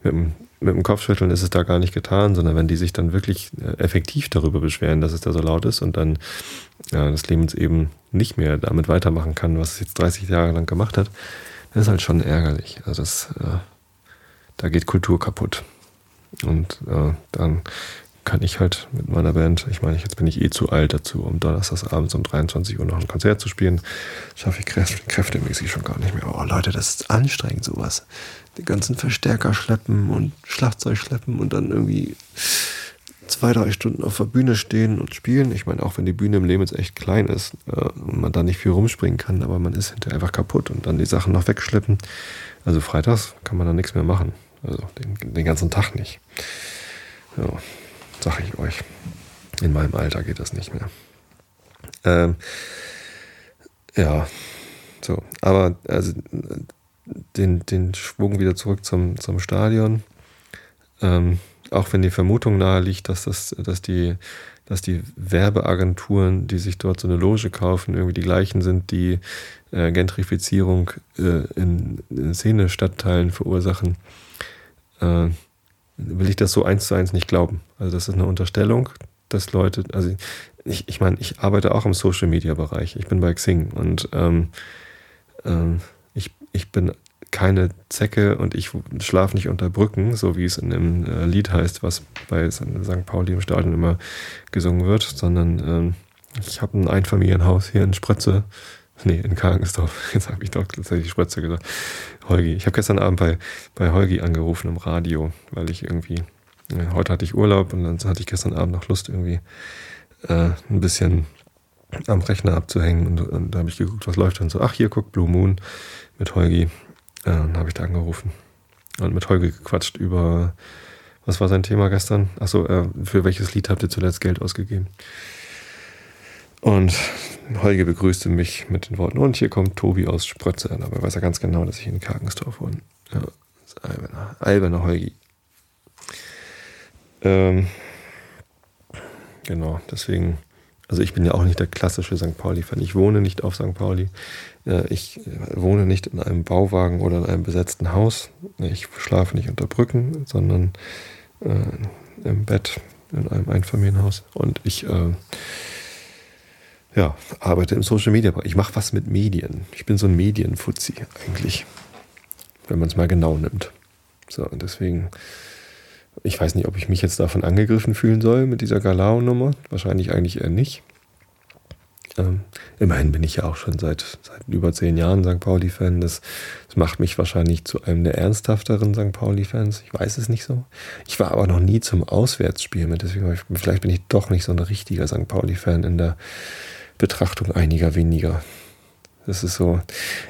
A: mit dem, mit dem Kopfschütteln ist es da gar nicht getan, sondern wenn die sich dann wirklich äh, effektiv darüber beschweren, dass es da so laut ist und dann ja, das Lebens eben nicht mehr damit weitermachen kann, was es jetzt 30 Jahre lang gemacht hat, das ist halt schon ärgerlich. Also das, äh, da geht Kultur kaputt. Und äh, dann kann ich halt mit meiner Band, ich meine, jetzt bin ich eh zu alt dazu, um donnerstags abends um 23 Uhr noch ein Konzert zu spielen, schaffe ich kräft, kräftemäßig schon gar nicht mehr. Oh Leute, das ist anstrengend sowas. Die ganzen Verstärker schleppen und Schlagzeug schleppen und dann irgendwie zwei, drei Stunden auf der Bühne stehen und spielen. Ich meine, auch wenn die Bühne im Leben jetzt echt klein ist äh, und man da nicht viel rumspringen kann, aber man ist hinterher einfach kaputt und dann die Sachen noch wegschleppen. Also freitags kann man da nichts mehr machen. Also den, den ganzen Tag nicht. Ja, sag ich euch. In meinem Alter geht das nicht mehr. Ähm, ja, so. Aber also den, den Schwung wieder zurück zum, zum Stadion. Ähm, auch wenn die Vermutung nahe liegt, dass das, dass die, dass die Werbeagenturen, die sich dort so eine Loge kaufen, irgendwie die gleichen sind, die äh, Gentrifizierung äh, in, in Szene-Stadtteilen verursachen, äh, will ich das so eins zu eins nicht glauben. Also das ist eine Unterstellung, dass Leute, also ich, ich meine, ich arbeite auch im Social Media Bereich. Ich bin bei Xing und ähm, ähm, ich, ich bin keine Zecke und ich schlafe nicht unter Brücken, so wie es in dem äh, Lied heißt, was bei St. Pauli im Stadion immer gesungen wird, sondern ähm, ich habe ein Einfamilienhaus hier in Spritze, nee, in Kargensdorf, jetzt habe ich doch tatsächlich Spritze gesagt, Holgi. Ich habe gestern Abend bei, bei Holgi angerufen im Radio, weil ich irgendwie, äh, heute hatte ich Urlaub und dann hatte ich gestern Abend noch Lust irgendwie äh, ein bisschen am Rechner abzuhängen und, und da habe ich geguckt, was läuft dann so. Ach, hier guckt Blue Moon mit Holgi. Äh, dann habe ich da angerufen und mit Holgi gequatscht über, was war sein Thema gestern? Achso, äh, für welches Lied habt ihr zuletzt Geld ausgegeben? Und Holge begrüßte mich mit den Worten, und hier kommt Tobi aus Sprötze. Dabei weiß er ganz genau, dass ich in Kargensdorf wohne. Ja, das ist alberner, alberner Holgi. Ähm, genau, deswegen also ich bin ja auch nicht der klassische St. Pauli-Fan. Ich wohne nicht auf St. Pauli. Ich wohne nicht in einem Bauwagen oder in einem besetzten Haus. Ich schlafe nicht unter Brücken, sondern äh, im Bett in einem Einfamilienhaus. Und ich äh, ja, arbeite im Social Media. Ich mache was mit Medien. Ich bin so ein Medienfuzzi eigentlich, wenn man es mal genau nimmt. So, und deswegen ich weiß nicht, ob ich mich jetzt davon angegriffen fühlen soll mit dieser Galao-Nummer. Wahrscheinlich eigentlich eher nicht. Ähm, immerhin bin ich ja auch schon seit, seit über zehn Jahren St. Pauli-Fan. Das, das, macht mich wahrscheinlich zu einem der ernsthafteren St. Pauli-Fans. Ich weiß es nicht so. Ich war aber noch nie zum Auswärtsspiel mit. Deswegen, vielleicht bin ich doch nicht so ein richtiger St. Pauli-Fan in der Betrachtung einiger weniger. Das ist so,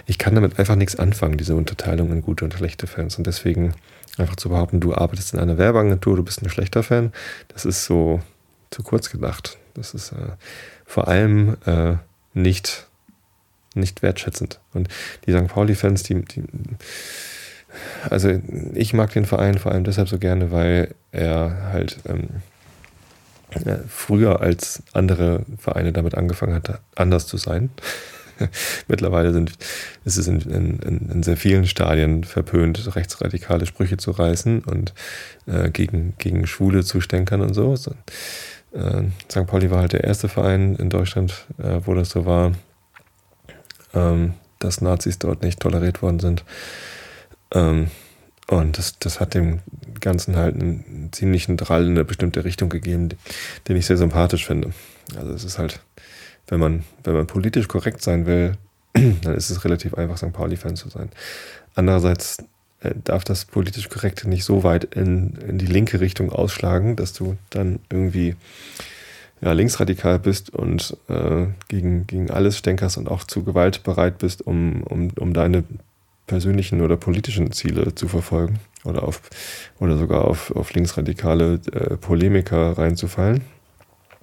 A: ich kann damit einfach nichts anfangen, diese Unterteilung in gute und schlechte Fans. Und deswegen Einfach zu behaupten, du arbeitest in einer Werbeagentur, du bist ein schlechter Fan, das ist so zu kurz gedacht. Das ist äh, vor allem äh, nicht, nicht wertschätzend. Und die St. Pauli-Fans, die, die, also ich mag den Verein vor allem deshalb so gerne, weil er halt ähm, früher als andere Vereine damit angefangen hat, anders zu sein. Mittlerweile sind, ist es in, in, in, sehr vielen Stadien verpönt, rechtsradikale Sprüche zu reißen und äh, gegen, gegen Schwule zu stänkern und so. so äh, St. Pauli war halt der erste Verein in Deutschland, äh, wo das so war, ähm, dass Nazis dort nicht toleriert worden sind. Ähm, und das, das hat dem Ganzen halt einen ziemlichen Drall in eine bestimmte Richtung gegeben, den ich sehr sympathisch finde. Also es ist halt wenn man, wenn man politisch korrekt sein will, dann ist es relativ einfach, St. Pauli-Fan zu sein. Andererseits äh, darf das politisch Korrekte nicht so weit in, in die linke Richtung ausschlagen, dass du dann irgendwie ja, linksradikal bist und äh, gegen, gegen alles stänkerst und auch zu Gewalt bereit bist, um, um, um deine persönlichen oder politischen Ziele zu verfolgen oder, auf, oder sogar auf, auf linksradikale äh, Polemiker reinzufallen.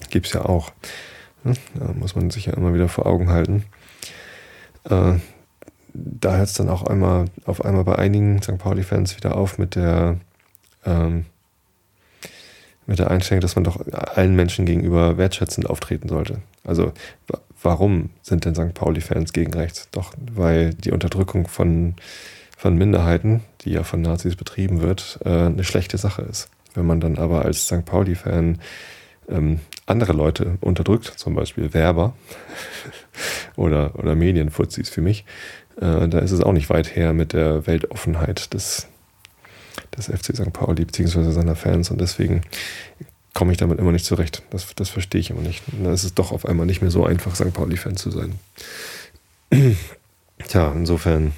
A: Gibt es ja auch. Hm? Da muss man sich ja immer wieder vor Augen halten. Äh, da hört es dann auch einmal auf einmal bei einigen St. Pauli-Fans wieder auf mit der ähm, mit der Einstellung, dass man doch allen Menschen gegenüber wertschätzend auftreten sollte. Also warum sind denn St. Pauli-Fans gegen rechts? Doch, weil die Unterdrückung von, von Minderheiten, die ja von Nazis betrieben wird, äh, eine schlechte Sache ist. Wenn man dann aber als St. Pauli-Fan ähm, andere Leute unterdrückt, zum Beispiel Werber oder, oder Medienfuzis für mich, äh, da ist es auch nicht weit her mit der Weltoffenheit des, des FC St. Pauli bzw. seiner Fans und deswegen komme ich damit immer nicht zurecht. Das, das verstehe ich immer nicht. Da ist es doch auf einmal nicht mehr so einfach, St. Pauli-Fan zu sein. Tja, insofern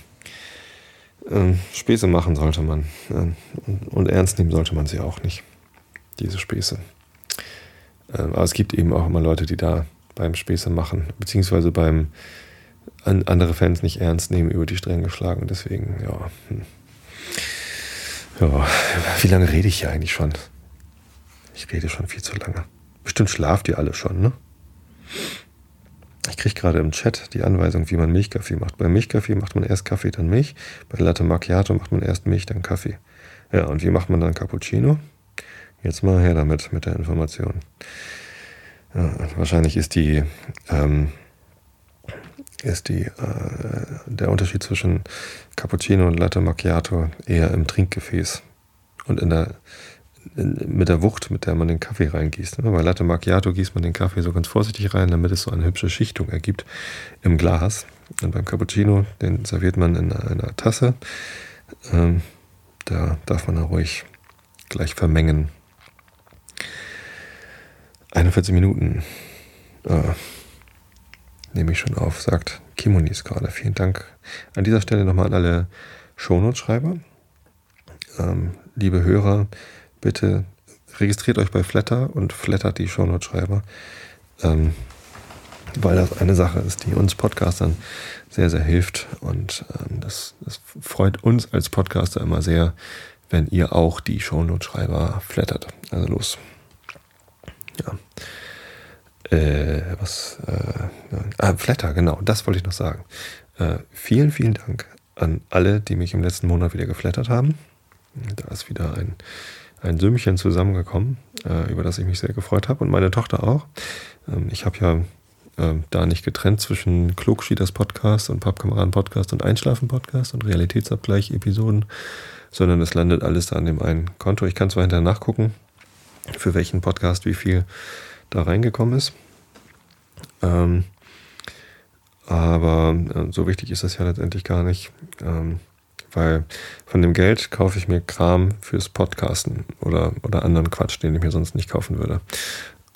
A: äh, Späße machen sollte man. Äh, und, ernst nehmen sollte man sie auch nicht. Diese Späße. Ähm, aber es gibt eben auch immer Leute, die da beim Späße machen, beziehungsweise beim an, andere Fans nicht ernst nehmen, über die Stränge geschlagen. Deswegen, ja. Hm. Ja, wie lange rede ich hier eigentlich schon? Ich rede schon viel zu lange. Bestimmt schlaft ihr alle schon, ne? Ich kriege gerade im Chat die Anweisung, wie man Milchkaffee macht. Beim Milchkaffee macht man erst Kaffee, dann Milch. Bei Latte Macchiato macht man erst Milch, dann Kaffee. Ja, und wie macht man dann Cappuccino? Jetzt mal her damit, mit der Information. Ja, wahrscheinlich ist die, ähm, ist die, äh, der Unterschied zwischen Cappuccino und Latte Macchiato eher im Trinkgefäß und in der, mit der Wucht, mit der man den Kaffee reingießt. Ne? Bei Latte Macchiato gießt man den Kaffee so ganz vorsichtig rein, damit es so eine hübsche Schichtung ergibt im Glas. Und beim Cappuccino, den serviert man in einer Tasse. Ähm, da darf man ruhig gleich vermengen. 41 Minuten äh, nehme ich schon auf, sagt Kimonis gerade. Vielen Dank an dieser Stelle nochmal an alle Shownote-Schreiber. Ähm, liebe Hörer, bitte registriert euch bei Flatter und flattert die Shownote-Schreiber, ähm, weil das eine Sache ist, die uns Podcastern sehr, sehr hilft. Und ähm, das, das, freut uns als Podcaster immer sehr, wenn ihr auch die Shownote-Schreiber flattert. Also los. Ja. Äh, was? Äh, ah, Flatter, genau, das wollte ich noch sagen. Äh, vielen, vielen Dank an alle, die mich im letzten Monat wieder geflattert haben. Da ist wieder ein, ein Sümmchen zusammengekommen, äh, über das ich mich sehr gefreut habe und meine Tochter auch. Ähm, ich habe ja ähm, da nicht getrennt zwischen Klugschieders Podcast und Pappkameraden Podcast und Einschlafen Podcast und Realitätsabgleich Episoden, sondern es landet alles da an dem einen Konto. Ich kann zwar hinterher nachgucken, für welchen Podcast wie viel da reingekommen ist. Ähm, aber äh, so wichtig ist das ja letztendlich gar nicht, ähm, weil von dem Geld kaufe ich mir Kram fürs Podcasten oder, oder anderen Quatsch, den ich mir sonst nicht kaufen würde.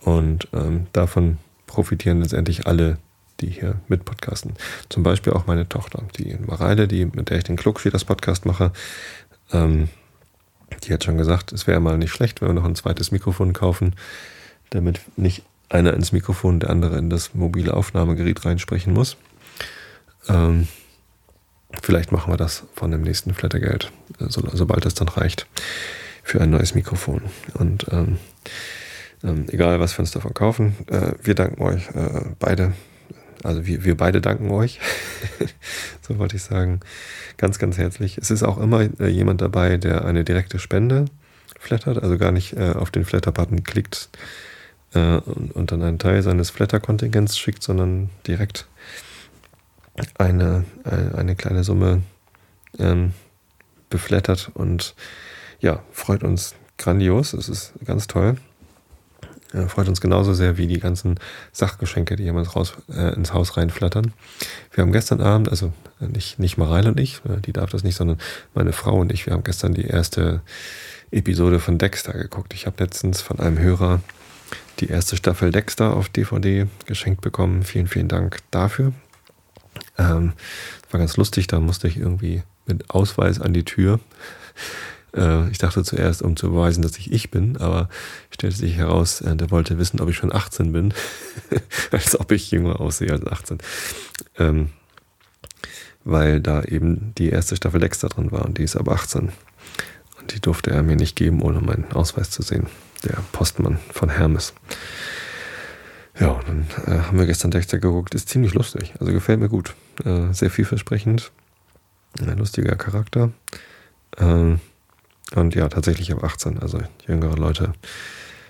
A: Und ähm, davon profitieren letztendlich alle, die hier mit podcasten. Zum Beispiel auch meine Tochter, die Mareile, die, mit der ich den Klugschi das Podcast mache. Ähm, die hat schon gesagt, es wäre mal nicht schlecht, wenn wir noch ein zweites Mikrofon kaufen, damit nicht einer ins Mikrofon, der andere in das mobile Aufnahmegerät reinsprechen muss. Ähm, vielleicht machen wir das von dem nächsten Flattergeld, so, sobald es dann reicht für ein neues Mikrofon. Und ähm, ähm, egal, was wir uns davon kaufen, äh, wir danken euch äh, beide. Also wir, wir beide danken euch. so wollte ich sagen ganz, ganz herzlich. Es ist auch immer äh, jemand dabei, der eine direkte Spende flattert, also gar nicht äh, auf den Flatter-Button klickt äh, und, und, dann einen Teil seines Flatter-Kontingents schickt, sondern direkt eine, eine, eine kleine Summe ähm, beflattert und ja, freut uns grandios. Es ist ganz toll. Äh, freut uns genauso sehr wie die ganzen Sachgeschenke, die jemand raus, äh, ins Haus reinflattern. Wir haben gestern Abend, also äh, nicht, nicht Mareile und ich, äh, die darf das nicht, sondern meine Frau und ich, wir haben gestern die erste Episode von Dexter geguckt. Ich habe letztens von einem Hörer die erste Staffel Dexter auf DVD geschenkt bekommen. Vielen, vielen Dank dafür. Ähm, war ganz lustig, da musste ich irgendwie mit Ausweis an die Tür. Äh, ich dachte zuerst, um zu beweisen, dass ich ich bin, aber stellte sich heraus, äh, der wollte wissen, ob ich schon 18 bin. als ob ich jünger aussehe als 18. Ähm, weil da eben die erste Staffel Dexter drin war und die ist ab 18. Und die durfte er mir nicht geben, ohne meinen Ausweis zu sehen. Der Postmann von Hermes. Ja, und dann äh, haben wir gestern Dexter geguckt. Ist ziemlich lustig. Also gefällt mir gut. Äh, sehr vielversprechend. Ein lustiger Charakter. Ähm, und ja, tatsächlich ab 18. Also jüngere Leute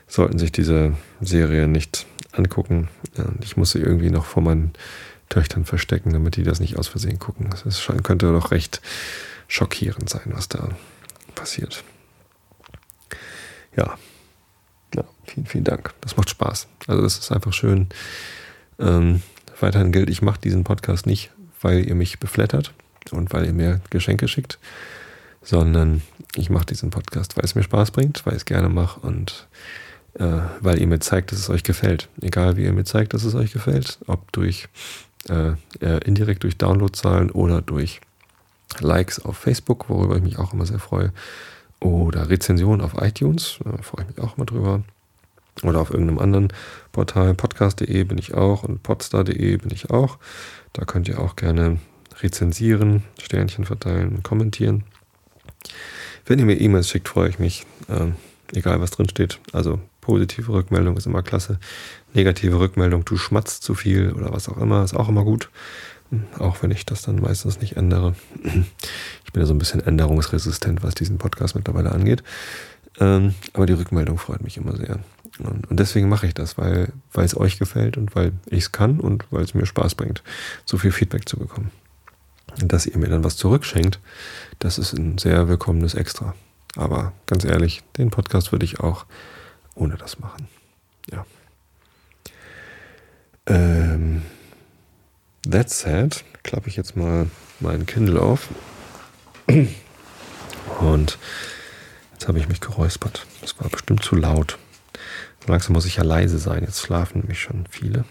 A: sollten sich diese Serie nicht angucken. Ich muss sie irgendwie noch vor meinen Töchtern verstecken, damit die das nicht aus Versehen gucken. Es könnte doch recht schockierend sein, was da passiert. Ja. Ja, vielen, vielen Dank. Das macht Spaß. Also das ist einfach schön. Ähm, weiterhin gilt, ich mache diesen Podcast nicht, weil ihr mich beflattert und weil ihr mir Geschenke schickt, sondern ich mache diesen Podcast, weil es mir Spaß bringt, weil ich es gerne mache und äh, weil ihr mir zeigt, dass es euch gefällt. Egal wie ihr mir zeigt, dass es euch gefällt, ob durch äh, äh, indirekt durch Downloadzahlen oder durch Likes auf Facebook, worüber ich mich auch immer sehr freue, oder Rezensionen auf iTunes, da freue ich mich auch immer drüber. Oder auf irgendeinem anderen Portal, podcast.de bin ich auch und podstar.de bin ich auch. Da könnt ihr auch gerne rezensieren, Sternchen verteilen, kommentieren. Wenn ihr mir E-Mails schickt, freue ich mich. Ähm, egal was drin steht. Also positive Rückmeldung ist immer klasse. Negative Rückmeldung, du schmatzt zu viel oder was auch immer, ist auch immer gut. Auch wenn ich das dann meistens nicht ändere. Bin ja so ein bisschen änderungsresistent, was diesen Podcast mittlerweile angeht. Ähm, aber die Rückmeldung freut mich immer sehr. Und, und deswegen mache ich das, weil, weil es euch gefällt und weil ich es kann und weil es mir Spaß bringt, so viel Feedback zu bekommen. Und dass ihr mir dann was zurückschenkt, das ist ein sehr willkommenes Extra. Aber ganz ehrlich, den Podcast würde ich auch ohne das machen. Ja. Ähm, that said, klappe ich jetzt mal meinen Kindle auf. Und jetzt habe ich mich geräuspert. Das war bestimmt zu laut. Langsam muss ich ja leise sein. Jetzt schlafen nämlich schon viele.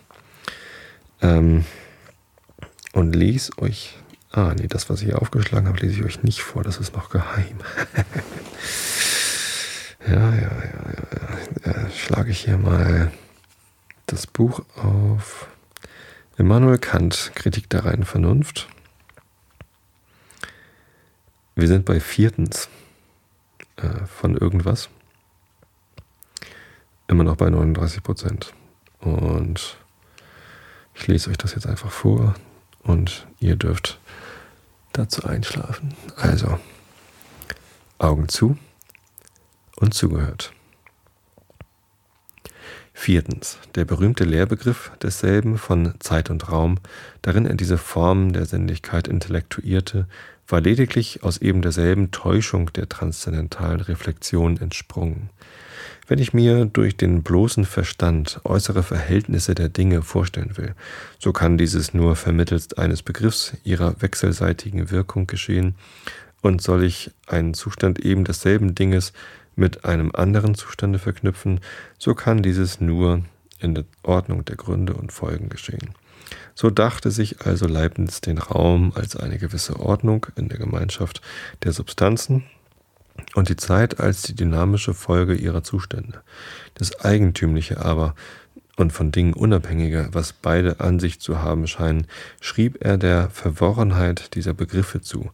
A: Ähm, und lese euch. Ah, nee, das, was ich hier aufgeschlagen habe, lese ich euch nicht vor. Das ist noch geheim. ja, ja, ja, ja. ja. Schlage ich hier mal das Buch auf. Immanuel Kant, Kritik der reinen Vernunft. Wir sind bei viertens äh, von irgendwas. Immer noch bei 39 Prozent. Und ich lese euch das jetzt einfach vor und ihr dürft dazu einschlafen. Also, Augen zu und zugehört. Viertens, der berühmte Lehrbegriff desselben von Zeit und Raum, darin er diese Form der Sinnlichkeit intellektuierte, war lediglich aus eben derselben Täuschung der transzendentalen Reflexion entsprungen. Wenn ich mir durch den bloßen Verstand äußere Verhältnisse der Dinge vorstellen will, so kann dieses nur vermittels eines Begriffs ihrer wechselseitigen Wirkung geschehen, und soll ich einen Zustand eben desselben Dinges mit einem anderen Zustande verknüpfen, so kann dieses nur in der Ordnung der Gründe und Folgen geschehen. So dachte sich also Leibniz den Raum als eine gewisse Ordnung in der Gemeinschaft der Substanzen und die Zeit als die dynamische Folge ihrer Zustände. Das Eigentümliche aber und von Dingen unabhängiger, was beide an sich zu haben scheinen, schrieb er der Verworrenheit dieser Begriffe zu,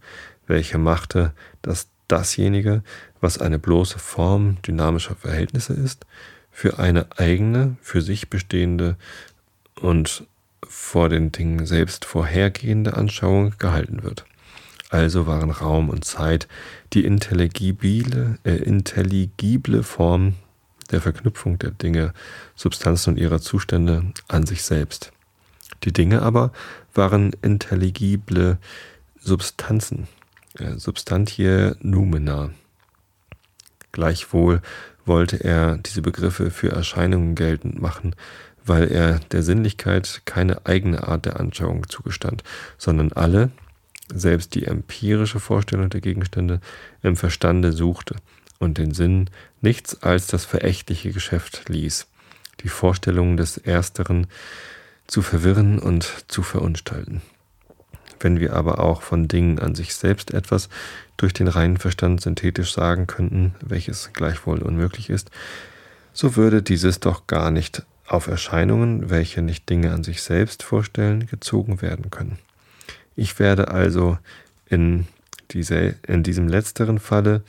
A: welche machte, dass dasjenige, was eine bloße Form dynamischer Verhältnisse ist, für eine eigene, für sich bestehende und vor den Dingen selbst vorhergehende Anschauung gehalten wird. Also waren Raum und Zeit die intelligible, äh, intelligible Form der Verknüpfung der Dinge, Substanzen und ihrer Zustände an sich selbst. Die Dinge aber waren intelligible Substanzen, äh, Substantie numina. Gleichwohl wollte er diese Begriffe für Erscheinungen geltend machen, weil er der Sinnlichkeit keine eigene Art der Anschauung zugestand, sondern alle, selbst die empirische Vorstellung der Gegenstände, im Verstande suchte und den Sinn nichts als das verächtliche Geschäft ließ, die Vorstellungen des Ersteren zu verwirren und zu verunstalten. Wenn wir aber auch von Dingen an sich selbst etwas durch den reinen Verstand synthetisch sagen könnten, welches gleichwohl unmöglich ist, so würde dieses doch gar nicht auf Erscheinungen, welche nicht Dinge an sich selbst vorstellen, gezogen werden können. Ich werde also in, diese, in diesem letzteren Falle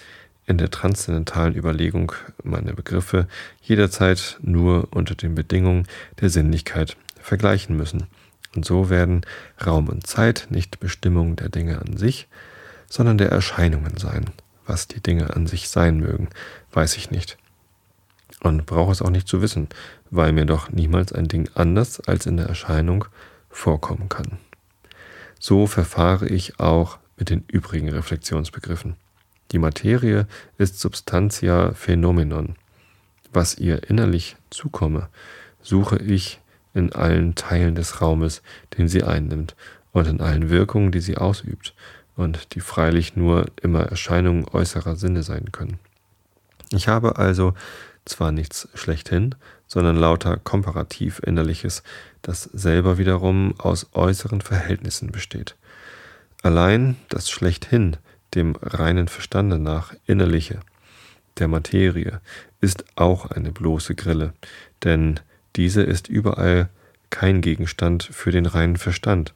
A: in der transzendentalen Überlegung meine Begriffe jederzeit nur unter den Bedingungen der Sinnlichkeit vergleichen müssen. Und so werden Raum und Zeit nicht Bestimmung der Dinge an sich, sondern der Erscheinungen sein. Was die Dinge an sich sein mögen, weiß ich nicht. Und brauche es auch nicht zu wissen, weil mir doch niemals ein Ding anders als in der Erscheinung vorkommen kann. So verfahre ich auch mit den übrigen Reflexionsbegriffen. Die Materie ist Substantia Phänomenon. Was ihr innerlich zukomme, suche ich in allen Teilen des Raumes, den sie einnimmt, und in allen Wirkungen, die sie ausübt, und die freilich nur immer Erscheinungen äußerer Sinne sein können. Ich habe also zwar nichts schlechthin, sondern lauter komparativ Innerliches, das selber wiederum aus äußeren Verhältnissen besteht. Allein das schlechthin, dem reinen Verstande nach Innerliche, der Materie, ist auch eine bloße Grille, denn diese ist überall kein Gegenstand für den reinen Verstand.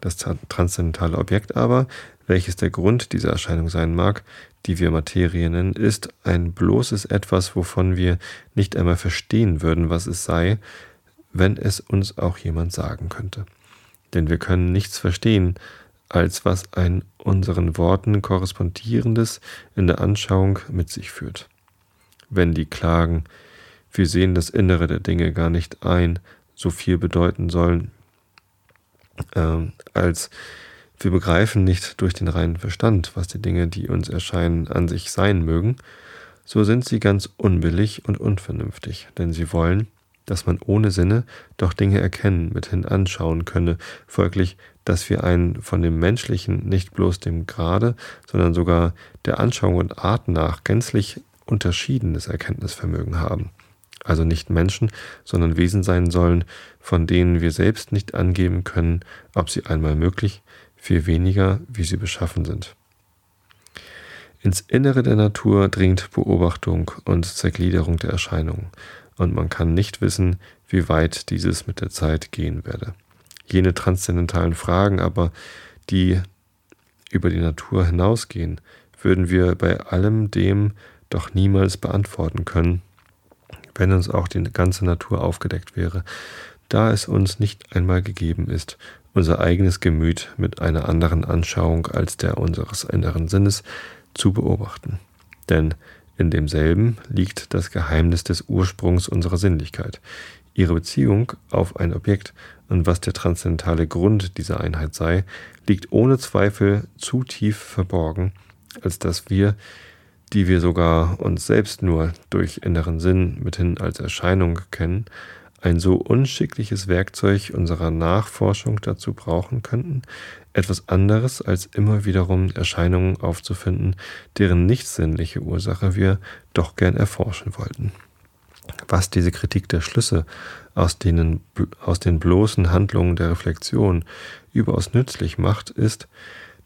A: Das transzendentale Objekt aber, welches der Grund dieser Erscheinung sein mag, die wir Materie nennen, ist ein bloßes Etwas, wovon wir nicht einmal verstehen würden, was es sei, wenn es uns auch jemand sagen könnte. Denn wir können nichts verstehen, als was ein unseren Worten korrespondierendes in der Anschauung mit sich führt. wenn die klagen, wir sehen das Innere der Dinge gar nicht ein, so viel bedeuten sollen, äh, als wir begreifen nicht durch den reinen Verstand, was die Dinge, die uns erscheinen, an sich sein mögen, so sind sie ganz unbillig und unvernünftig, denn sie wollen, dass man ohne Sinne doch Dinge erkennen, mithin anschauen könne, folglich, dass wir ein von dem Menschlichen nicht bloß dem Grade, sondern sogar der Anschauung und Art nach gänzlich unterschiedenes Erkenntnisvermögen haben. Also nicht Menschen, sondern Wesen sein sollen, von denen wir selbst nicht angeben können, ob sie einmal möglich, viel weniger, wie sie beschaffen sind. Ins Innere der Natur dringt Beobachtung und Zergliederung der Erscheinungen, und man kann nicht wissen, wie weit dieses mit der Zeit gehen werde. Jene transzendentalen Fragen aber, die über die Natur hinausgehen, würden wir bei allem dem doch niemals beantworten können, wenn uns auch die ganze Natur aufgedeckt wäre, da es uns nicht einmal gegeben ist, unser eigenes Gemüt mit einer anderen Anschauung als der unseres inneren Sinnes zu beobachten. Denn in demselben liegt das Geheimnis des Ursprungs unserer Sinnlichkeit, ihre Beziehung auf ein Objekt und was der transzendentale Grund dieser Einheit sei, liegt ohne Zweifel zu tief verborgen, als dass wir, die wir sogar uns selbst nur durch inneren Sinn mithin als Erscheinung kennen, ein so unschickliches Werkzeug unserer Nachforschung dazu brauchen könnten, etwas anderes als immer wiederum Erscheinungen aufzufinden, deren nicht sinnliche Ursache wir doch gern erforschen wollten. Was diese Kritik der Schlüsse aus, denen, aus den bloßen Handlungen der Reflexion überaus nützlich macht, ist,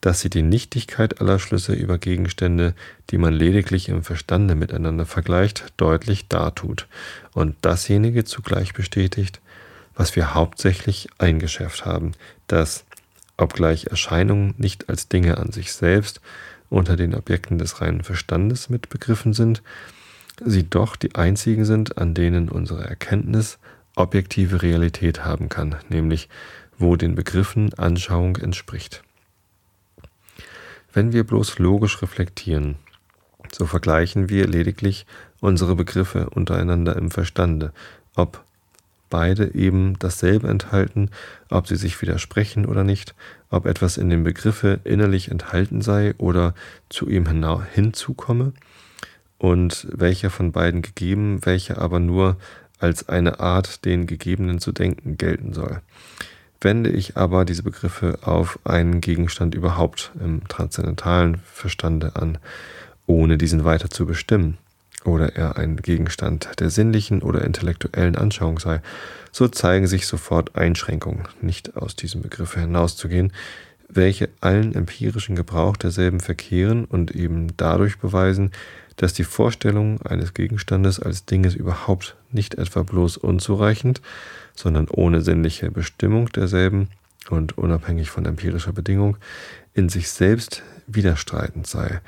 A: dass sie die Nichtigkeit aller Schlüsse über Gegenstände, die man lediglich im Verstande miteinander vergleicht, deutlich dartut und dasjenige zugleich bestätigt, was wir hauptsächlich eingeschärft haben, dass, obgleich Erscheinungen nicht als Dinge an sich selbst unter den Objekten des reinen Verstandes mitbegriffen sind, sie doch die einzigen sind, an denen unsere Erkenntnis objektive Realität haben kann, nämlich wo den Begriffen Anschauung entspricht. Wenn wir bloß logisch reflektieren, so vergleichen wir lediglich unsere Begriffe untereinander im Verstande, ob beide eben dasselbe enthalten, ob sie sich widersprechen oder nicht, ob etwas in dem Begriffe innerlich enthalten sei oder zu ihm hinzukomme, und welcher von beiden gegeben, welcher aber nur als eine Art, den Gegebenen zu denken gelten soll. Wende ich aber diese Begriffe auf einen Gegenstand überhaupt im transzendentalen Verstande an, ohne diesen weiter zu bestimmen, oder er ein Gegenstand der sinnlichen oder intellektuellen Anschauung sei, so zeigen sich sofort Einschränkungen, nicht aus diesem Begriff hinauszugehen, welche allen empirischen Gebrauch derselben verkehren und eben dadurch beweisen, dass die Vorstellung eines Gegenstandes als Dinges überhaupt nicht etwa bloß unzureichend, sondern ohne sinnliche Bestimmung derselben und unabhängig von empirischer Bedingung in sich selbst widerstreitend sei,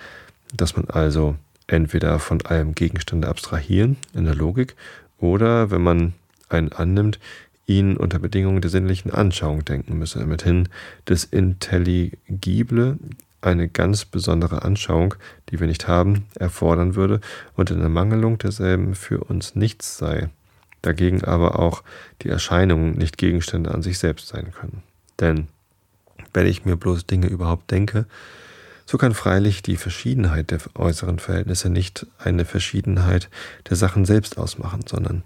A: dass man also entweder von einem Gegenstande abstrahieren in der Logik oder, wenn man einen annimmt, ihn unter Bedingungen der sinnlichen Anschauung denken müsse, mithin das Intelligible eine ganz besondere Anschauung, die wir nicht haben, erfordern würde und in Ermangelung derselben für uns nichts sei, dagegen aber auch die Erscheinungen nicht Gegenstände an sich selbst sein können. Denn wenn ich mir bloß Dinge überhaupt denke, so kann freilich die Verschiedenheit der äußeren Verhältnisse nicht eine Verschiedenheit der Sachen selbst ausmachen, sondern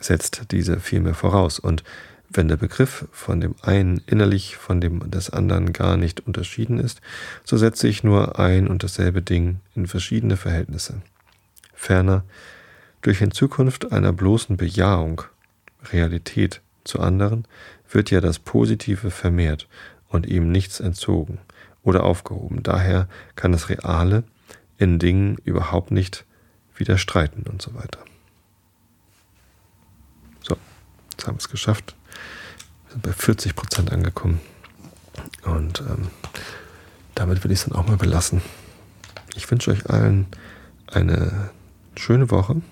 A: setzt diese vielmehr voraus. Und wenn der Begriff von dem einen innerlich von dem des anderen gar nicht unterschieden ist, so setze ich nur ein und dasselbe Ding in verschiedene Verhältnisse. Ferner, durch in Zukunft einer bloßen Bejahung, Realität zu anderen, wird ja das Positive vermehrt und ihm nichts entzogen oder aufgehoben. Daher kann das Reale in Dingen überhaupt nicht widerstreiten und so weiter. So, jetzt haben wir es geschafft. Wir sind bei 40 Prozent angekommen. Und ähm, damit will ich es dann auch mal belassen. Ich wünsche euch allen eine schöne Woche.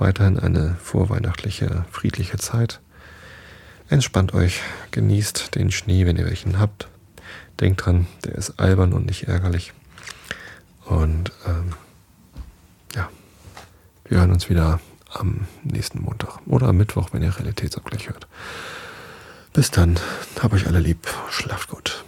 A: Weiterhin eine vorweihnachtliche, friedliche Zeit. Entspannt euch, genießt den Schnee, wenn ihr welchen habt. Denkt dran, der ist albern und nicht ärgerlich. Und ähm, ja, Wir hören uns wieder am nächsten Montag oder am Mittwoch, wenn ihr Realitätsabgleich hört. Bis dann, hab euch alle lieb, schlaft gut.